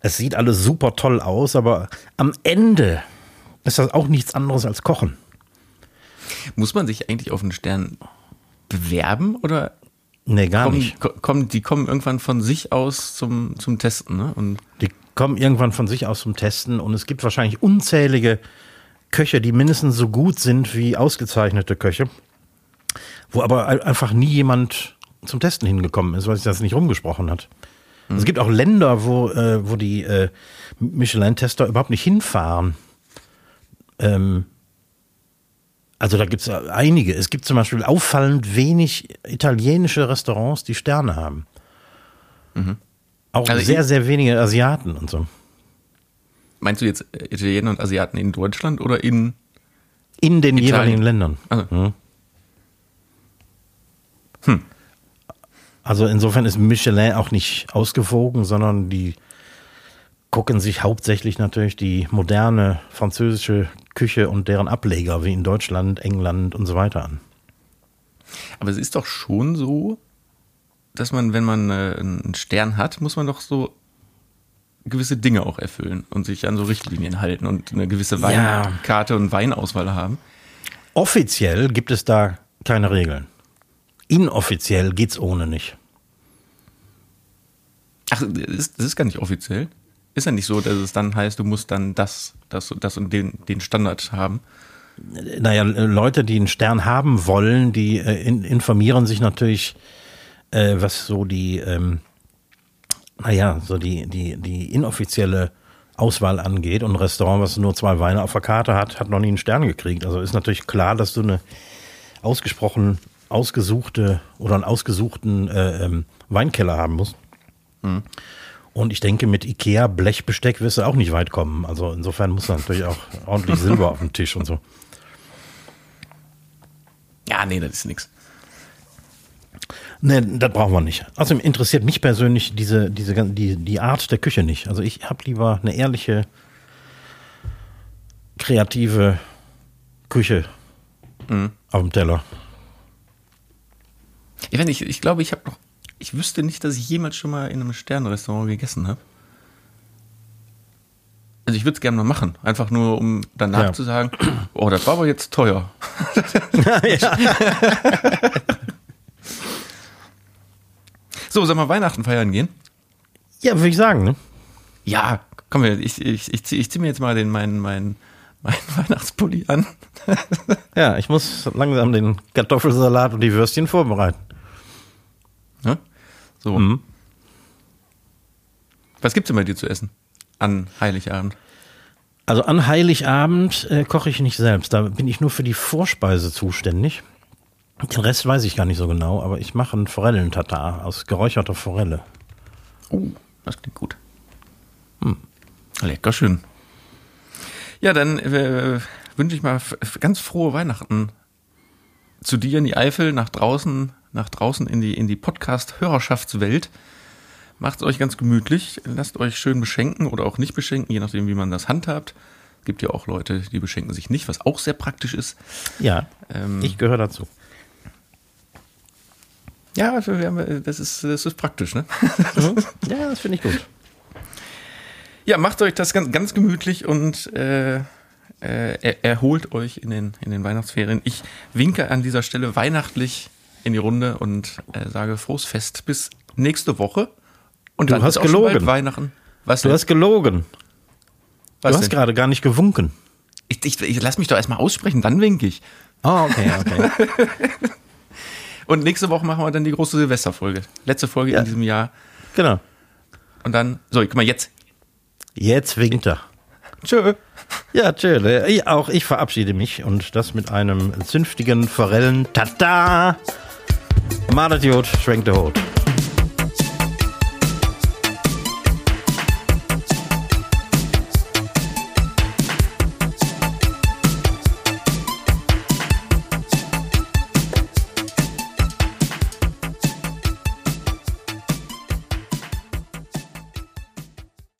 S1: es sieht alles super toll aus, aber am Ende ist das auch nichts anderes als Kochen.
S2: Muss man sich eigentlich auf einen Stern bewerben oder
S1: Nee, gar
S2: kommen,
S1: nicht.
S2: ko- kommen, die kommen irgendwann von sich aus zum, zum Testen, ne? Und
S1: Die kommen irgendwann von sich aus zum Testen und es gibt wahrscheinlich unzählige Köche, die mindestens so gut sind wie ausgezeichnete Köche, wo aber ein- einfach nie jemand zum Testen hingekommen ist, weil sich das nicht rumgesprochen hat. Es gibt auch Länder, wo, äh, wo die äh, Michelin-Tester überhaupt nicht hinfahren. Ähm, also da gibt es einige. Es gibt zum Beispiel auffallend wenig italienische Restaurants, die Sterne haben. Auch
S2: Also
S1: sehr, sehr wenige Asiaten und so.
S2: meinst du jetzt Italiener und Asiaten in Deutschland oder in
S1: In den
S2: Italien.
S1: jeweiligen Ländern.
S2: Also,
S1: Also insofern ist Michelin auch nicht ausgewogen, sondern die gucken sich hauptsächlich natürlich die moderne französische Küche und deren Ableger wie in Deutschland, England und so weiter an.
S2: Aber es ist doch schon so, dass man, wenn man äh, einen Stern hat, muss man doch so gewisse Dinge auch erfüllen und sich an so Richtlinien halten und eine gewisse
S1: Ja.
S2: Weinkarte und Weinauswahl haben.
S1: Offiziell gibt es da keine Regeln. Inoffiziell geht's ohne nicht.
S2: Ach, das ist, das ist gar nicht offiziell. Ist ja nicht so, dass es dann heißt, du musst dann das, das, das und den, den Standard haben.
S1: Naja, Leute, die einen Stern haben wollen, die äh, in, informieren sich natürlich, äh, was so die, ähm, naja, so die, die, die inoffizielle Auswahl angeht. Und ein Restaurant, was nur zwei Weine auf der Karte hat, hat noch nie einen Stern gekriegt. Also ist natürlich klar, dass du eine ausgesprochen ausgesuchte oder einen ausgesuchten äh, ähm, Weinkeller haben musst. Und ich denke, mit Ikea Blechbesteck wirst du auch nicht weit kommen. Also insofern muss da natürlich auch ordentlich Silber auf dem Tisch und so.
S2: Ja, nee, das ist nix.
S1: Nee, das brauchen wir nicht. Außerdem interessiert mich persönlich diese, diese, die, die Art der Küche nicht. Also ich habe lieber eine ehrliche, kreative Küche auf dem Teller.
S2: Ich, nicht, ich glaube, ich habe noch, ich wüsste nicht, dass ich jemals schon mal in einem Sternrestaurant gegessen habe. Also ich würde es gerne mal machen, einfach nur um danach
S1: Ja.
S2: zu sagen, oh, das war aber jetzt teuer. So, sollen wir Weihnachten feiern gehen?
S1: Ja, würde ich sagen, ne?
S2: Ja, komm, ich, ich, ich ziehe zieh mir jetzt mal den, meinen, meinen, meinen Weihnachtspulli an.
S1: Ja, ich muss langsam den Kartoffelsalat und die Würstchen vorbereiten.
S2: Ne? So.
S1: Mhm.
S2: Was gibt's denn bei dir zu essen? An Heiligabend.
S1: Also an Heiligabend äh, koche ich nicht selbst. Da bin ich nur für die Vorspeise zuständig. Den Rest weiß ich gar nicht so genau, aber ich mache einen Forellentatar aus geräucherter Forelle.
S2: Oh, das klingt gut. Hm. Lecker schön. Ja, dann äh, wünsche ich mal ganz frohe Weihnachten zu dir in die Eifel, nach draußen, nach draußen in die, in die Podcast-Hörerschaftswelt. Macht's euch ganz gemütlich, lasst euch schön beschenken oder auch nicht beschenken, je nachdem, wie man das handhabt. Es gibt ja auch Leute, die beschenken sich nicht, was auch sehr praktisch ist.
S1: Ja,
S2: Ähm,
S1: ich gehöre dazu.
S2: Ja, also wir haben, das ist, das ist praktisch, ne?
S1: Ja, das finde ich gut.
S2: Ja, macht euch das ganz, ganz gemütlich und äh, äh, er, erholt euch in den, in den Weihnachtsferien. Ich winke an dieser Stelle weihnachtlich in die Runde und äh, sage frohes Fest bis nächste Woche. Und
S1: Du
S2: dann
S1: hast gelogen.
S2: Weihnachten. Was
S1: Du
S2: denn?
S1: hast gelogen.
S2: Was
S1: du hast
S2: denn?
S1: gerade gar nicht gewunken.
S2: Ich, ich, ich lass mich doch erstmal aussprechen, dann winke ich.
S1: Oh, okay, okay.
S2: Und nächste Woche machen wir dann die große Silvesterfolge. Letzte Folge
S1: Ja.
S2: in diesem Jahr.
S1: genau.
S2: Und dann, so, guck mal, jetzt.
S1: Jetzt winkt er.
S2: Tschö.
S1: Ja, tschö. Ich- Auch ich verabschiede mich und das mit einem zünftigen Forellen. Tada! Madet Jod, schwenkt der Hut.